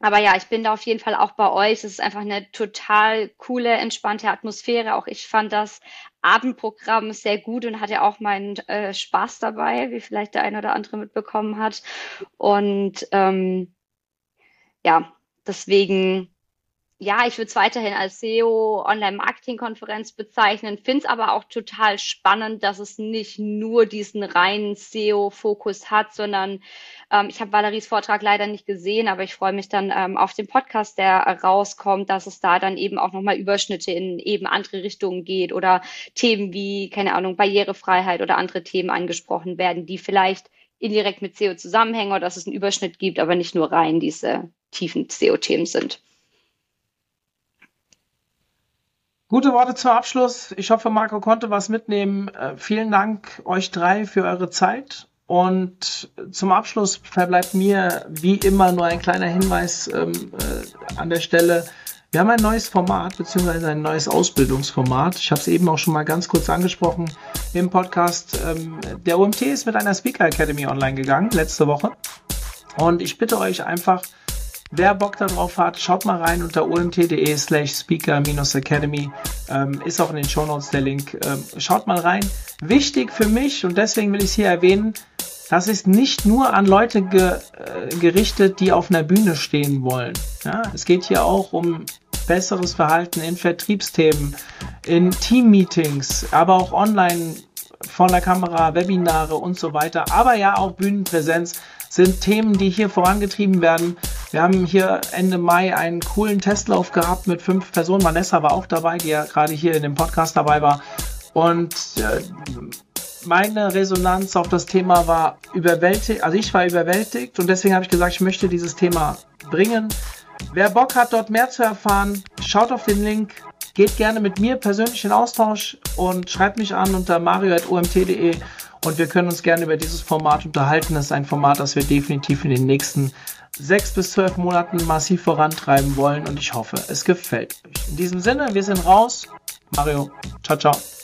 aber ja, ich bin da auf jeden Fall auch bei euch. Es ist einfach eine total coole, entspannte Atmosphäre. Auch ich fand das Abendprogramm sehr gut und hatte auch meinen äh, Spaß dabei, wie vielleicht der eine oder andere mitbekommen hat. Und ähm, ja, Deswegen, ja, ich würde es weiterhin als SEO Online-Marketing-Konferenz bezeichnen, finde es aber auch total spannend, dass es nicht nur diesen reinen SEO-Fokus hat, sondern ähm, ich habe Valeries Vortrag leider nicht gesehen, aber ich freue mich dann ähm, auf den Podcast, der rauskommt, dass es da dann eben auch nochmal Überschnitte in eben andere Richtungen geht oder Themen wie, keine Ahnung, Barrierefreiheit oder andere Themen angesprochen werden, die vielleicht indirekt mit SEO zusammenhängen oder dass es einen Überschnitt gibt, aber nicht nur rein diese tiefen SEO-Themen sind. Gute Worte zum Abschluss. Ich hoffe, Marco konnte was mitnehmen. Äh, vielen Dank euch drei für eure Zeit. Und zum Abschluss verbleibt mir wie immer nur ein kleiner Hinweis ähm, äh, an der Stelle. Wir haben ein neues Format beziehungsweise ein neues Ausbildungsformat. Ich habe es eben auch schon mal ganz kurz angesprochen im Podcast. Ähm, der OMT ist mit einer Speaker Academy online gegangen letzte Woche. Und ich bitte euch einfach, Wer Bock darauf hat, schaut mal rein unter omt.de slash speaker-academy. Ähm, ist auch in den Shownotes der Link. Ähm, schaut mal rein. Wichtig für mich, und deswegen will ich es hier erwähnen, das ist nicht nur an Leute ge, äh, gerichtet, die auf einer Bühne stehen wollen. Ja, es geht hier auch um besseres Verhalten in Vertriebsthemen, in Teammeetings, aber auch online vor der Kamera, Webinare und so weiter, aber ja auch Bühnenpräsenz sind Themen, die hier vorangetrieben werden. Wir haben hier Ende Mai einen coolen Testlauf gehabt mit fünf Personen. Vanessa war auch dabei, die ja gerade hier in dem Podcast dabei war. Und äh, meine Resonanz auf das Thema war überwältigt, also ich war überwältigt und deswegen habe ich gesagt, ich möchte dieses Thema bringen. Wer Bock hat, dort mehr zu erfahren, schaut auf den Link, geht gerne mit mir persönlich in Austausch und schreibt mich an unter mario.omt.de und wir können uns gerne über dieses Format unterhalten. Das ist ein Format, das wir definitiv in den nächsten sechs bis zwölf Monaten massiv vorantreiben wollen und ich hoffe, es gefällt euch. In diesem Sinne, wir sind raus. Mario, ciao, ciao.